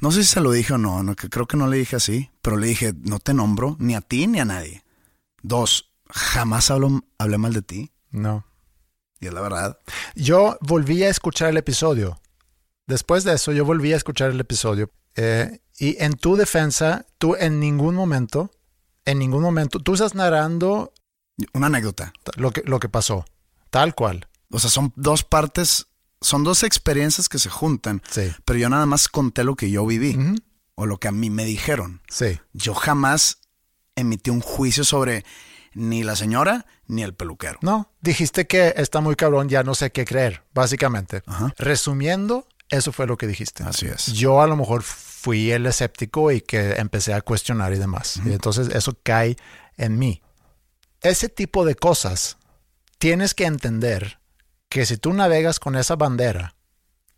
No sé si se lo dije o no, no, que creo que no le dije así, pero le dije, no te nombro ni a ti ni a nadie. Dos, jamás hablo, hablé mal de ti, No. y es la verdad. Yo volví a escuchar el episodio. Después de eso, yo volví a escuchar el episodio. Eh, y en tu defensa, tú en ningún momento, en ningún momento, tú estás narrando Una anécdota. lo que, lo que pasó. Tal cual. O sea, son dos partes, son dos experiencias que se juntan, Sí. pero yo nada más conté lo que yo viví o lo que a mí me dijeron. Sí. Yo jamás emití un juicio sobre ni la señora ni el peluquero. No, dijiste que está muy cabrón, ya no sé qué creer, básicamente. Ajá. Resumiendo, eso fue lo que dijiste. Así es. Yo a lo mejor fui el escéptico y que empecé a cuestionar y demás. Y entonces eso cae en mí. Ese tipo de cosas, tienes que entender que si tú navegas con esa bandera,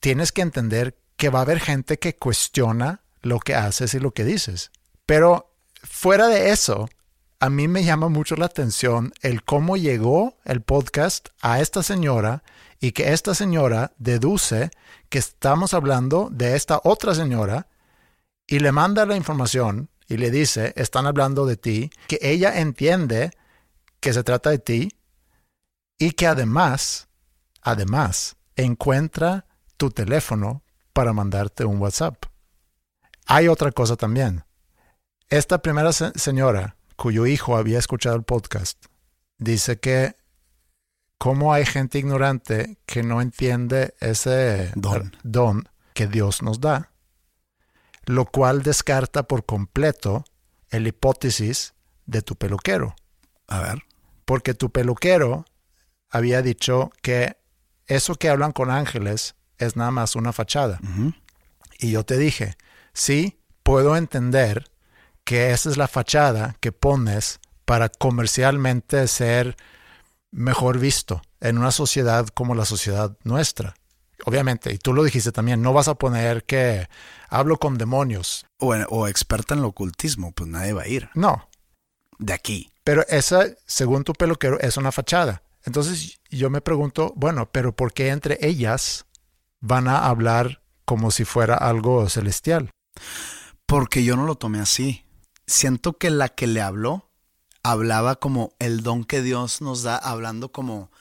tienes que entender que va a haber gente que cuestiona lo que haces y lo que dices. Pero fuera de eso, a mí me llama mucho la atención el cómo llegó el podcast a esta señora y que esta señora deduce que estamos hablando de esta otra señora y le manda la información y le dice, están hablando de ti, que ella entiende que se trata de ti y que además, además, encuentra tu teléfono para mandarte un WhatsApp. Hay otra cosa también. Esta primera se- señora, cuyo hijo había escuchado el podcast, dice que cómo hay gente ignorante que no entiende ese Don. don que Dios nos da, lo cual descarta por completo el hipótesis de tu peluquero, A ver. porque tu peluquero había dicho que eso que hablan con ángeles es nada más una fachada. Y yo te dije, sí, puedo entender que esa es la fachada que pones para comercialmente ser mejor visto en una sociedad como la sociedad nuestra. Obviamente, y tú lo dijiste también, no vas a poner que hablo con demonios. O, o experta en el ocultismo, pues nadie va a ir. No, De aquí. pero esa, según tu peluquero, es una fachada. Entonces yo me pregunto, bueno, pero ¿por qué entre ellas van a hablar como si fuera algo celestial? Porque yo no lo tomé así. Siento que la que le habló hablaba como el don que Dios nos da, hablando como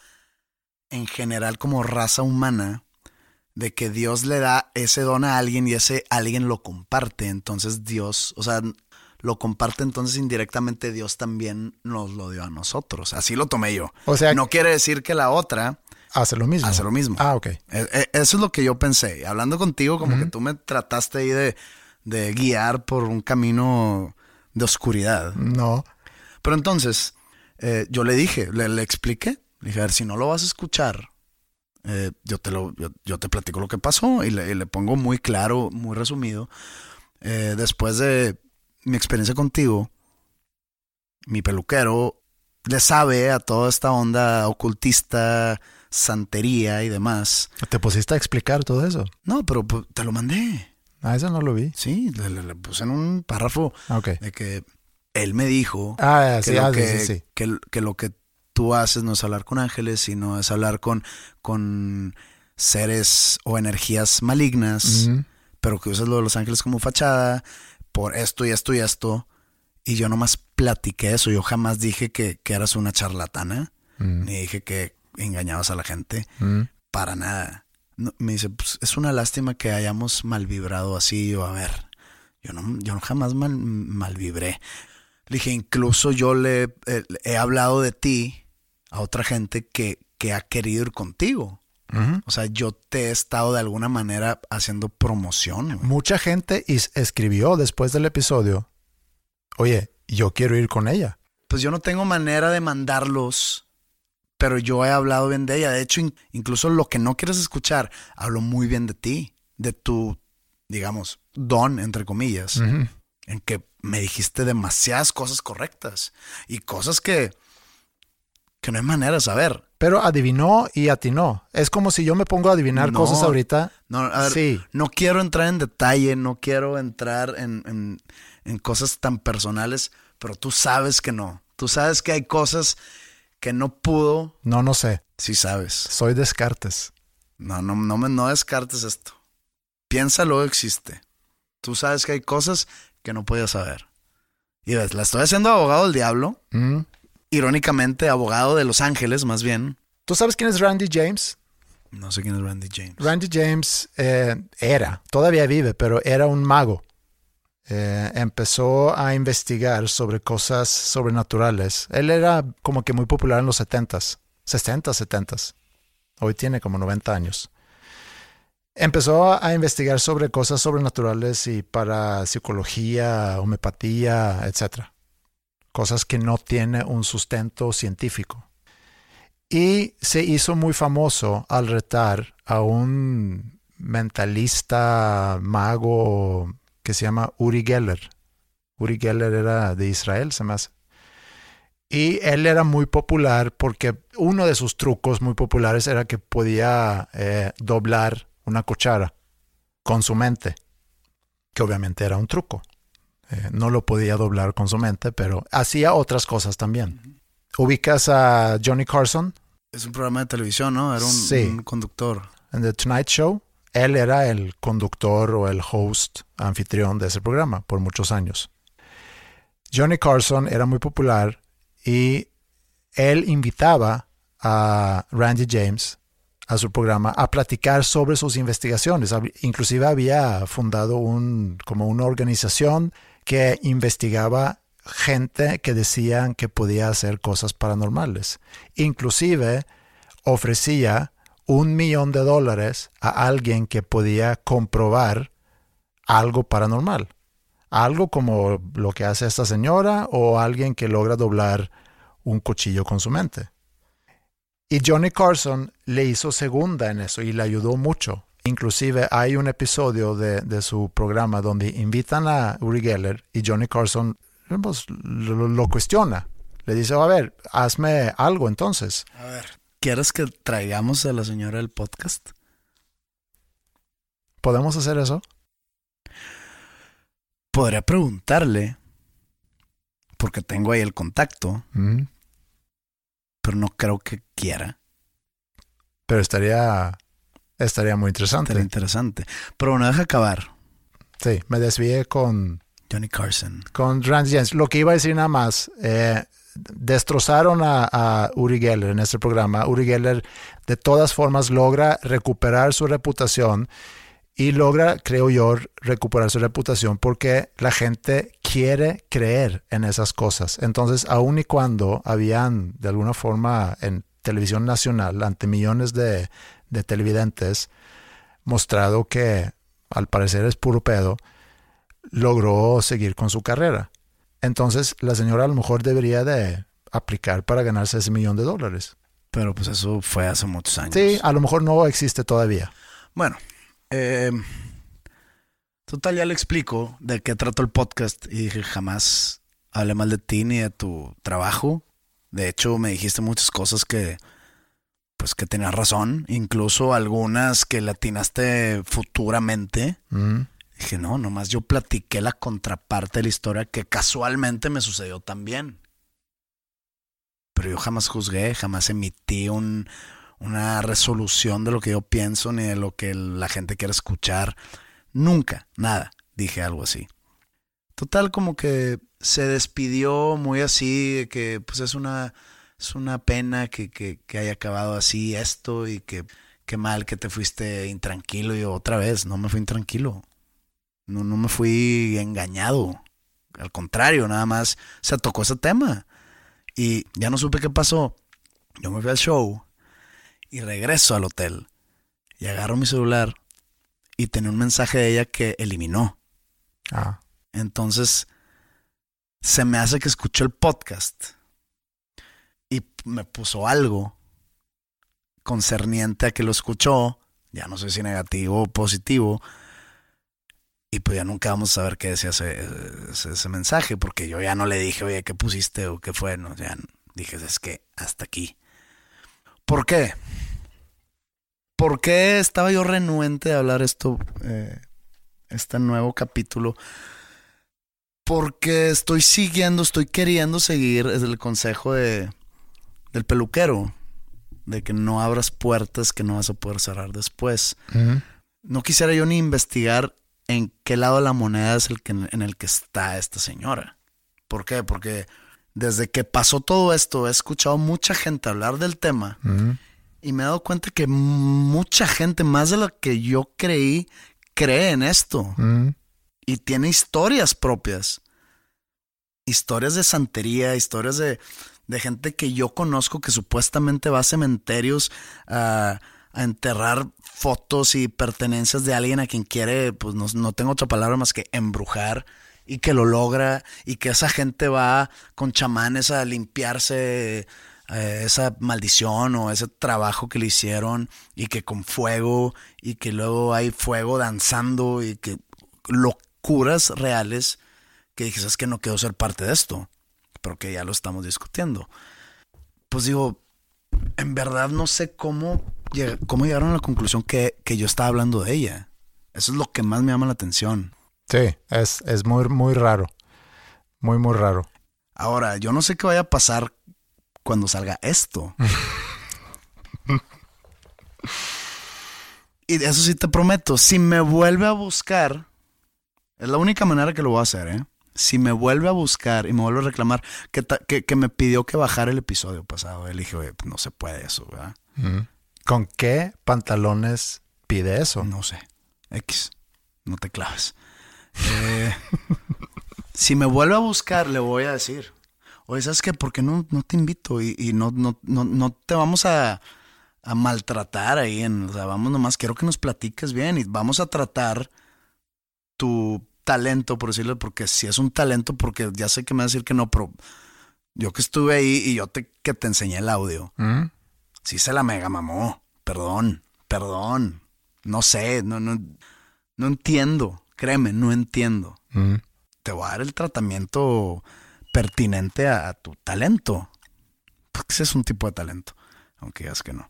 en general como raza humana, de que Dios le da ese don a alguien y ese alguien lo comparte. Entonces Dios, o sea, lo comparte, entonces indirectamente Dios también nos lo dio a nosotros. Así lo tomé yo. O sea, No quiere decir que la otra hace lo mismo. hace lo mismo. Ah, ok. E- e- Eso es lo que yo pensé. Hablando contigo, como que tú me trataste ahí de, de guiar por un camino de oscuridad. No. Pero entonces, eh, yo le dije, le, le expliqué. Le dije, a ver, si no lo vas a escuchar, eh, yo, te lo, yo, yo te platico lo que pasó y le, y le pongo muy claro, muy resumido. Eh, después de mi experiencia contigo, mi peluquero, le sabe a toda esta onda ocultista, santería y demás. ¿Te pusiste a explicar todo eso? No, pero pues, te lo mandé. Ah, eso no lo vi. Sí, le, le- le puse en un párrafo Ah, de que él me dijo Ah, que, sí, lo ah, que, sí, sí. que- que lo que tú haces no es hablar con ángeles, sino es hablar con, con seres o energías malignas, pero que usas lo de los ángeles como fachada por esto y esto y esto. Y yo nomás platiqué eso. Yo jamás dije que, que eras una charlatana, Mm, ni dije que engañabas a la gente. mm. Para nada. No, me dice, pues es una lástima que hayamos mal vibrado así. Yo, a ver, yo no, yo jamás mal, mal vibré. Le dije, incluso yo le eh, he hablado de ti a otra gente que, que ha querido ir contigo. O sea, yo te he estado de alguna manera haciendo promoción. güey. Mucha gente escribió después del episodio, oye, yo quiero ir con ella. Pues yo no tengo manera de mandarlos, pero yo he hablado bien de ella. De hecho, in- incluso lo que no quieres escuchar, hablo muy bien de ti, de tu, digamos, don, entre comillas, en que me dijiste demasiadas cosas correctas y cosas que, que no hay manera de saber. Pero adivinó y atinó. Es como si yo me pongo a adivinar No. cosas ahorita. No, a ver, Sí. no quiero entrar en detalle, no quiero entrar en, en- en cosas tan personales, pero tú sabes que no. Tú sabes que hay cosas que no pudo. No, no sé. Sí sabes. Soy Descartes. No, no, no, me, no descartes esto. Piénsalo, existe. Tú sabes que hay cosas que no podías saber. Y ves, la estoy haciendo abogado del diablo. Mm. Irónicamente, abogado de Los Ángeles, más bien. ¿Tú sabes quién es Randy James? No sé quién es Randy James. Randy James eh, era, todavía vive, pero era un mago. Eh, empezó a investigar sobre cosas sobrenaturales. Él era como que muy popular en los 70s, 60s, 70s. Hoy tiene como 90 años. Empezó a investigar sobre cosas sobrenaturales y para psicología, homeopatía, etc. Cosas que no tiene un sustento científico. Y se hizo muy famoso al retar a un mentalista mago que se llama Uri Geller. Uri Geller era de Israel, se me hace. Y él era muy popular porque uno de sus trucos muy populares era que podía eh, doblar una cuchara con su mente, que obviamente era un truco. Eh, no lo podía doblar con su mente, pero hacía otras cosas también. ¿Ubicas a Johnny Carson? Es un programa de televisión, ¿no? Era un, Sí. un conductor. en The Tonight Show, él era el conductor o el host, anfitrión de ese programa por muchos años. Johnny Carson era muy popular y él invitaba a Randy James a su programa a platicar sobre sus investigaciones. Inclusive había fundado un, como una organización que investigaba gente que decían que podía hacer cosas paranormales. Inclusive ofrecía un millón de dólares a alguien que podía comprobar algo paranormal. Algo como lo que hace esta señora o alguien que logra doblar un cuchillo con su mente. Y Johnny Carson le hizo segunda en eso y le ayudó mucho. Inclusive hay un episodio de, de su programa donde invitan a Uri Geller y Johnny Carson pues, lo, lo cuestiona. Le dice, a ver, hazme algo entonces. A ver. ¿Quieres que traigamos a la señora del podcast? ¿Podemos hacer eso? Podría preguntarle, porque tengo ahí el contacto, Mm, pero no creo que quiera. Pero estaría, estaría muy interesante. Estaría interesante. Pero no deja acabar. Sí, me desvié con, Johnny Carson. con James. Lo que iba a decir nada más, eh, destrozaron a, a Uri Geller en este programa. Uri Geller de todas formas logra recuperar su reputación y logra, creo yo, recuperar su reputación porque la gente quiere creer en esas cosas. Entonces, aun y cuando habían de alguna forma en televisión nacional ante millones de, de televidentes mostrado que al parecer es puro pedo, logró seguir con su carrera. Entonces, la señora a lo mejor debería de aplicar para ganarse ese millón de dólares. Pero pues eso fue hace muchos años. Sí, a lo mejor no existe todavía. Bueno, eh, total, ya le explico de qué trato el podcast y dije, jamás hablé mal de ti ni de tu trabajo. De hecho, me dijiste muchas cosas que, pues que tenías razón, incluso algunas que latinaste futuramente. Mm. Dije, no, nomás yo platiqué la contraparte de la historia que casualmente me sucedió también. Pero yo jamás juzgué, jamás emití un, una resolución de lo que yo pienso ni de lo que la gente quiere escuchar. Nunca, nada, dije algo así. Total, como que se despidió muy así, de que pues es una, es una pena que, que, que haya acabado así esto y que qué mal que te fuiste intranquilo. Y yo, otra vez, no me fui intranquilo. No, no me fui engañado. Al contrario, nada más se tocó ese tema. Y ya no supe qué pasó. Yo me fui al show y regreso al hotel. Y agarro mi celular y tenía un mensaje de ella que eliminó. Ah. Entonces, se me hace que escuchó el podcast me puso algo concerniente a que lo escuchó. Ya no sé si negativo o positivo. Y pues ya nunca vamos a saber qué decía ese, mensaje, porque yo ya no le dije, oye, ¿qué pusiste o qué fue? No, ya dije, es que hasta aquí. ¿Por qué? ¿Por qué estaba yo renuente de hablar esto, eh, este nuevo capítulo? Porque estoy siguiendo, estoy queriendo seguir el consejo de, del peluquero, de que no abras puertas que no vas a poder cerrar después. No quisiera yo ni investigar en qué lado de la moneda es el que, en el que está esta señora. ¿Por qué? Porque desde que pasó todo esto he escuchado mucha gente hablar del tema y me he dado cuenta que mucha gente, más de lo que yo creí, cree en esto y tiene historias propias. Historias de santería, historias de, de gente que yo conozco que supuestamente va a cementerios a, enterrar fotos y pertenencias de alguien a quien quiere, pues no, no tengo otra palabra más que embrujar y que lo logra y que esa gente va con chamanes a limpiarse eh, esa maldición o ese trabajo que le hicieron y que con fuego y que luego hay fuego danzando y que locuras reales que dices es que no quiero ser parte de esto, pero que ya lo estamos discutiendo. Pues digo, en verdad no sé cómo, lleg- cómo llegaron a la conclusión que, que yo estaba hablando de ella. Eso es lo que más me llama la atención. Sí, es, es muy, muy raro. Muy, muy raro. Ahora, yo no sé qué vaya a pasar cuando salga esto. y eso sí te prometo, si me vuelve a buscar, es la única manera que lo voy a hacer, ¿eh? Si me vuelve a buscar y me vuelve a reclamar que, ta- que, que me pidió que bajara el episodio pasado, él dije, "Oye, no se puede eso, ¿verdad? ¿Con qué pantalones pide eso? No sé. X. No te claves. Eh, si me vuelve a buscar, le voy a decir. Oye, ¿sabes qué? ¿Por qué no, no te invito? Y, y no, no, no, no te vamos a, a maltratar ahí. En, o sea, vamos nomás, quiero que nos platiques bien y vamos a tratar tu talento, por decirlo, porque si es un talento, porque ya sé que me va a decir que no, pero yo que estuve ahí y yo te, que te enseñé el audio, Mm. sí se la mega mamó. Perdón, perdón. No sé, no, no, no entiendo. Créeme, no entiendo. Mm. Te voy a dar el tratamiento pertinente a, a tu talento. Porque ese es un tipo de talento, aunque digas que no.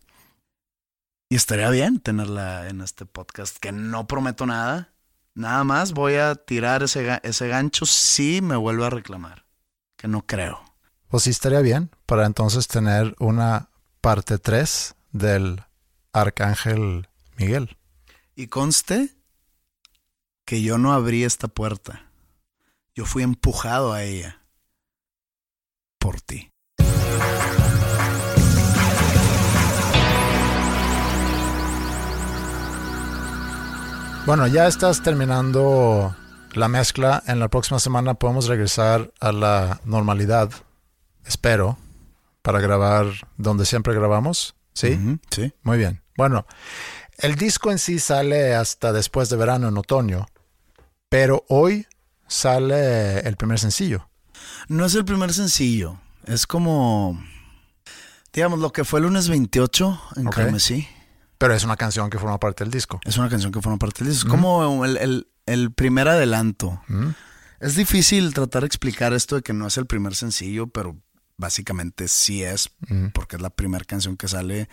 Y estaría bien tenerla en este podcast, que no prometo nada. Nada más voy a tirar ese, ese gancho si me vuelve a reclamar. Que no creo. Pues sí estaría bien para entonces tener una parte 3 del Arcángel Miguel. Y conste que yo no abrí esta puerta. Yo fui empujado a ella. Por ti. Bueno, ya estás terminando la mezcla. En la próxima semana podemos regresar a la normalidad, espero, para grabar donde siempre grabamos. ¿Sí? Sí. Muy bien. Bueno, el disco en sí sale hasta después de verano, en otoño, pero hoy sale el primer sencillo. No es el primer sencillo. Es como. Digamos, lo que fue el lunes 28 en Ok. Carmesí. Pero es una canción que forma parte del disco. Es una canción que forma parte del disco. Es como el, el- el primer adelanto. Mm. Es difícil tratar de explicar esto de que no es el primer sencillo, pero básicamente sí es, porque es la primera canción que sale.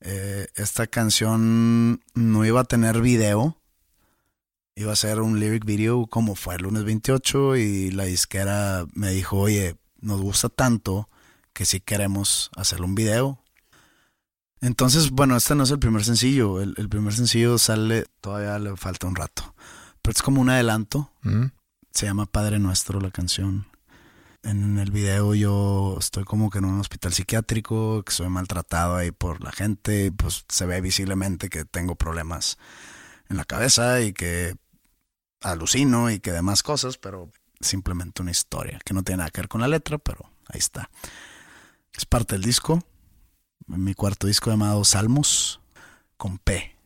Eh, esta canción no iba a tener video, iba a ser un lyric video como fue el lunes 28 y la disquera me dijo, oye, nos gusta tanto que si queremos hacerle un video. Entonces, bueno, este no es el primer sencillo, el, el primer sencillo sale, todavía le falta un rato, pero es como un adelanto. Se llama Padre Nuestro la canción. En el video yo estoy como que en un hospital psiquiátrico, que soy maltratado ahí por la gente, pues se ve visiblemente que tengo problemas en la cabeza y que alucino y que demás cosas, pero simplemente una historia que no tiene nada que ver con la letra, pero ahí está. Es parte del disco, mi cuarto disco llamado Salmos, con P,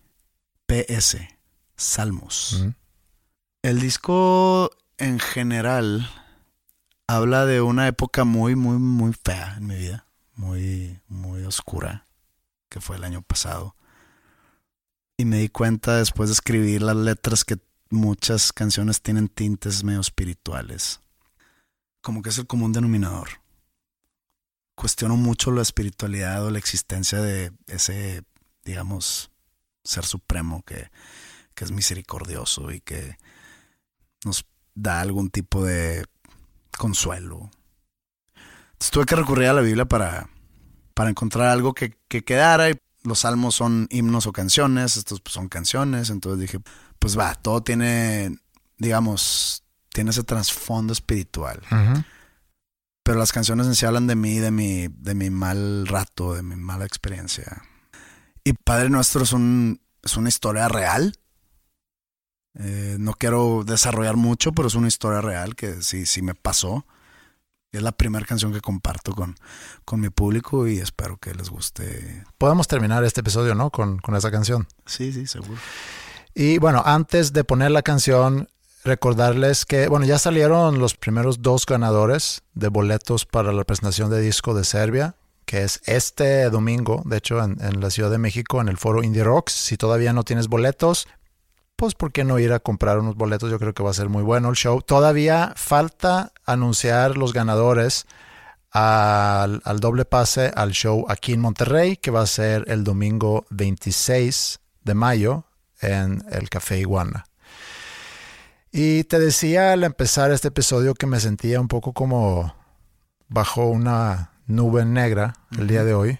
PS, Salmos. El disco en general habla de una época muy, muy, muy fea en mi vida, muy, muy oscura, que fue el año pasado. Y me di cuenta después de escribir las letras que muchas canciones tienen tintes medio espirituales. Como que es el común denominador. Cuestiono mucho la espiritualidad o la existencia de ese, digamos, ser supremo que, que es misericordioso y que nos da algún tipo de consuelo. Entonces tuve que recurrir a la Biblia para, para encontrar algo que, que quedara. Y los salmos son himnos o canciones, estos pues, son canciones. Entonces dije, pues va, todo tiene, digamos, tiene ese trasfondo espiritual. Pero las canciones en sí hablan de mí, de mi, de mi mal rato, de mi mala experiencia. Y Padre Nuestro es, un, es una historia real eh, no quiero desarrollar mucho, pero es una historia real que sí, sí me pasó. Es la primera canción que comparto con, con mi público y espero que les guste. Podemos terminar este episodio, ¿no? Con, con esa canción. Sí, sí, seguro. Y bueno, antes de poner la canción, recordarles que, bueno, ya salieron los primeros dos ganadores de boletos para la presentación de disco de Serbia, que es este domingo, de hecho, en, la Ciudad de México, en el foro Indie Rocks. Si todavía no tienes boletos, pues ¿por qué no ir a comprar unos boletos? Yo creo que va a ser muy bueno el show. Todavía falta anunciar los ganadores al, doble pase al show aquí en Monterrey, que va a ser el domingo 26 de mayo en el Café Iguana. Y te decía al empezar este episodio que me sentía un poco como bajo una nube negra el día de hoy.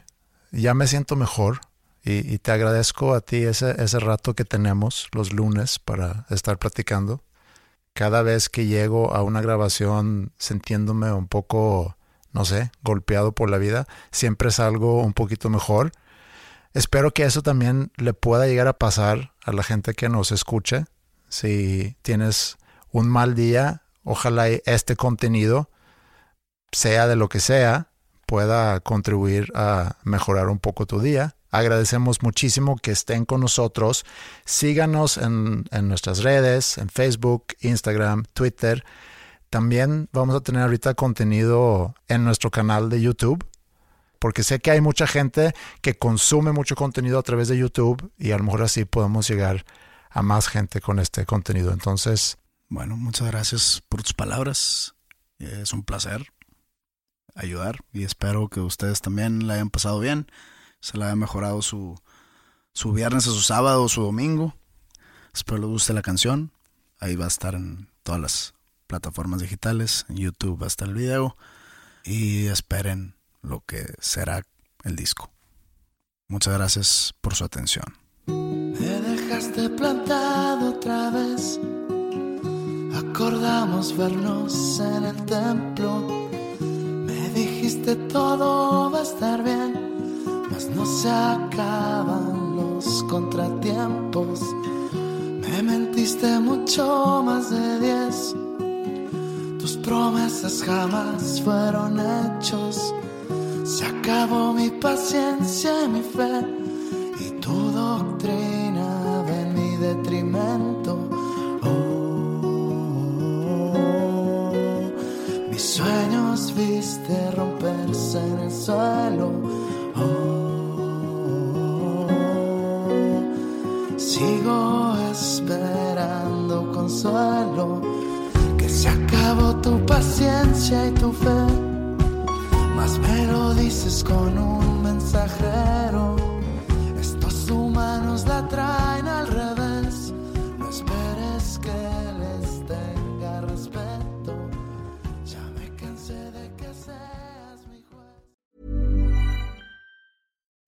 Ya me siento mejor. Y, te agradezco a ti ese, ese rato que tenemos los lunes para estar platicando. Cada vez que llego a una grabación sintiéndome un poco, no sé, golpeado por la vida, siempre salgo un poquito mejor. Espero que eso también le pueda llegar a pasar a la gente que nos escuche. Si tienes un mal día, ojalá este contenido, sea de lo que sea, pueda contribuir a mejorar un poco tu día Agradecemos muchísimo que estén con nosotros. Síganos en, nuestras redes, en Facebook, Instagram, Twitter. También vamos a tener ahorita contenido en nuestro canal de YouTube, porque sé que hay mucha gente que consume mucho contenido a través de YouTube y a lo mejor así podemos llegar a más gente con este contenido. Entonces, bueno, muchas gracias por tus palabras. Es un placer ayudar y espero que ustedes también la hayan pasado bien se le haya mejorado su, su viernes su sábado su domingo. Espero les guste la canción. Ahí va a estar en todas las plataformas digitales. En YouTube va a estar el video. Y esperen lo que será el disco. Muchas gracias por su atención. Dejaste plantado otra vez. Acordamos vernos en el templo. Me dijiste todo va a estar bien no se acaban los contratiempos. Me mentiste mucho más de diez. Tus promesas jamás fueron hechos. Se acabó mi paciencia y mi fe. Viste romperse en el suelo. Oh, Sigo esperando consuelo, que Se acabó tu paciencia y tu fe, mas me lo dices con un mensajero. Estos humanos la traen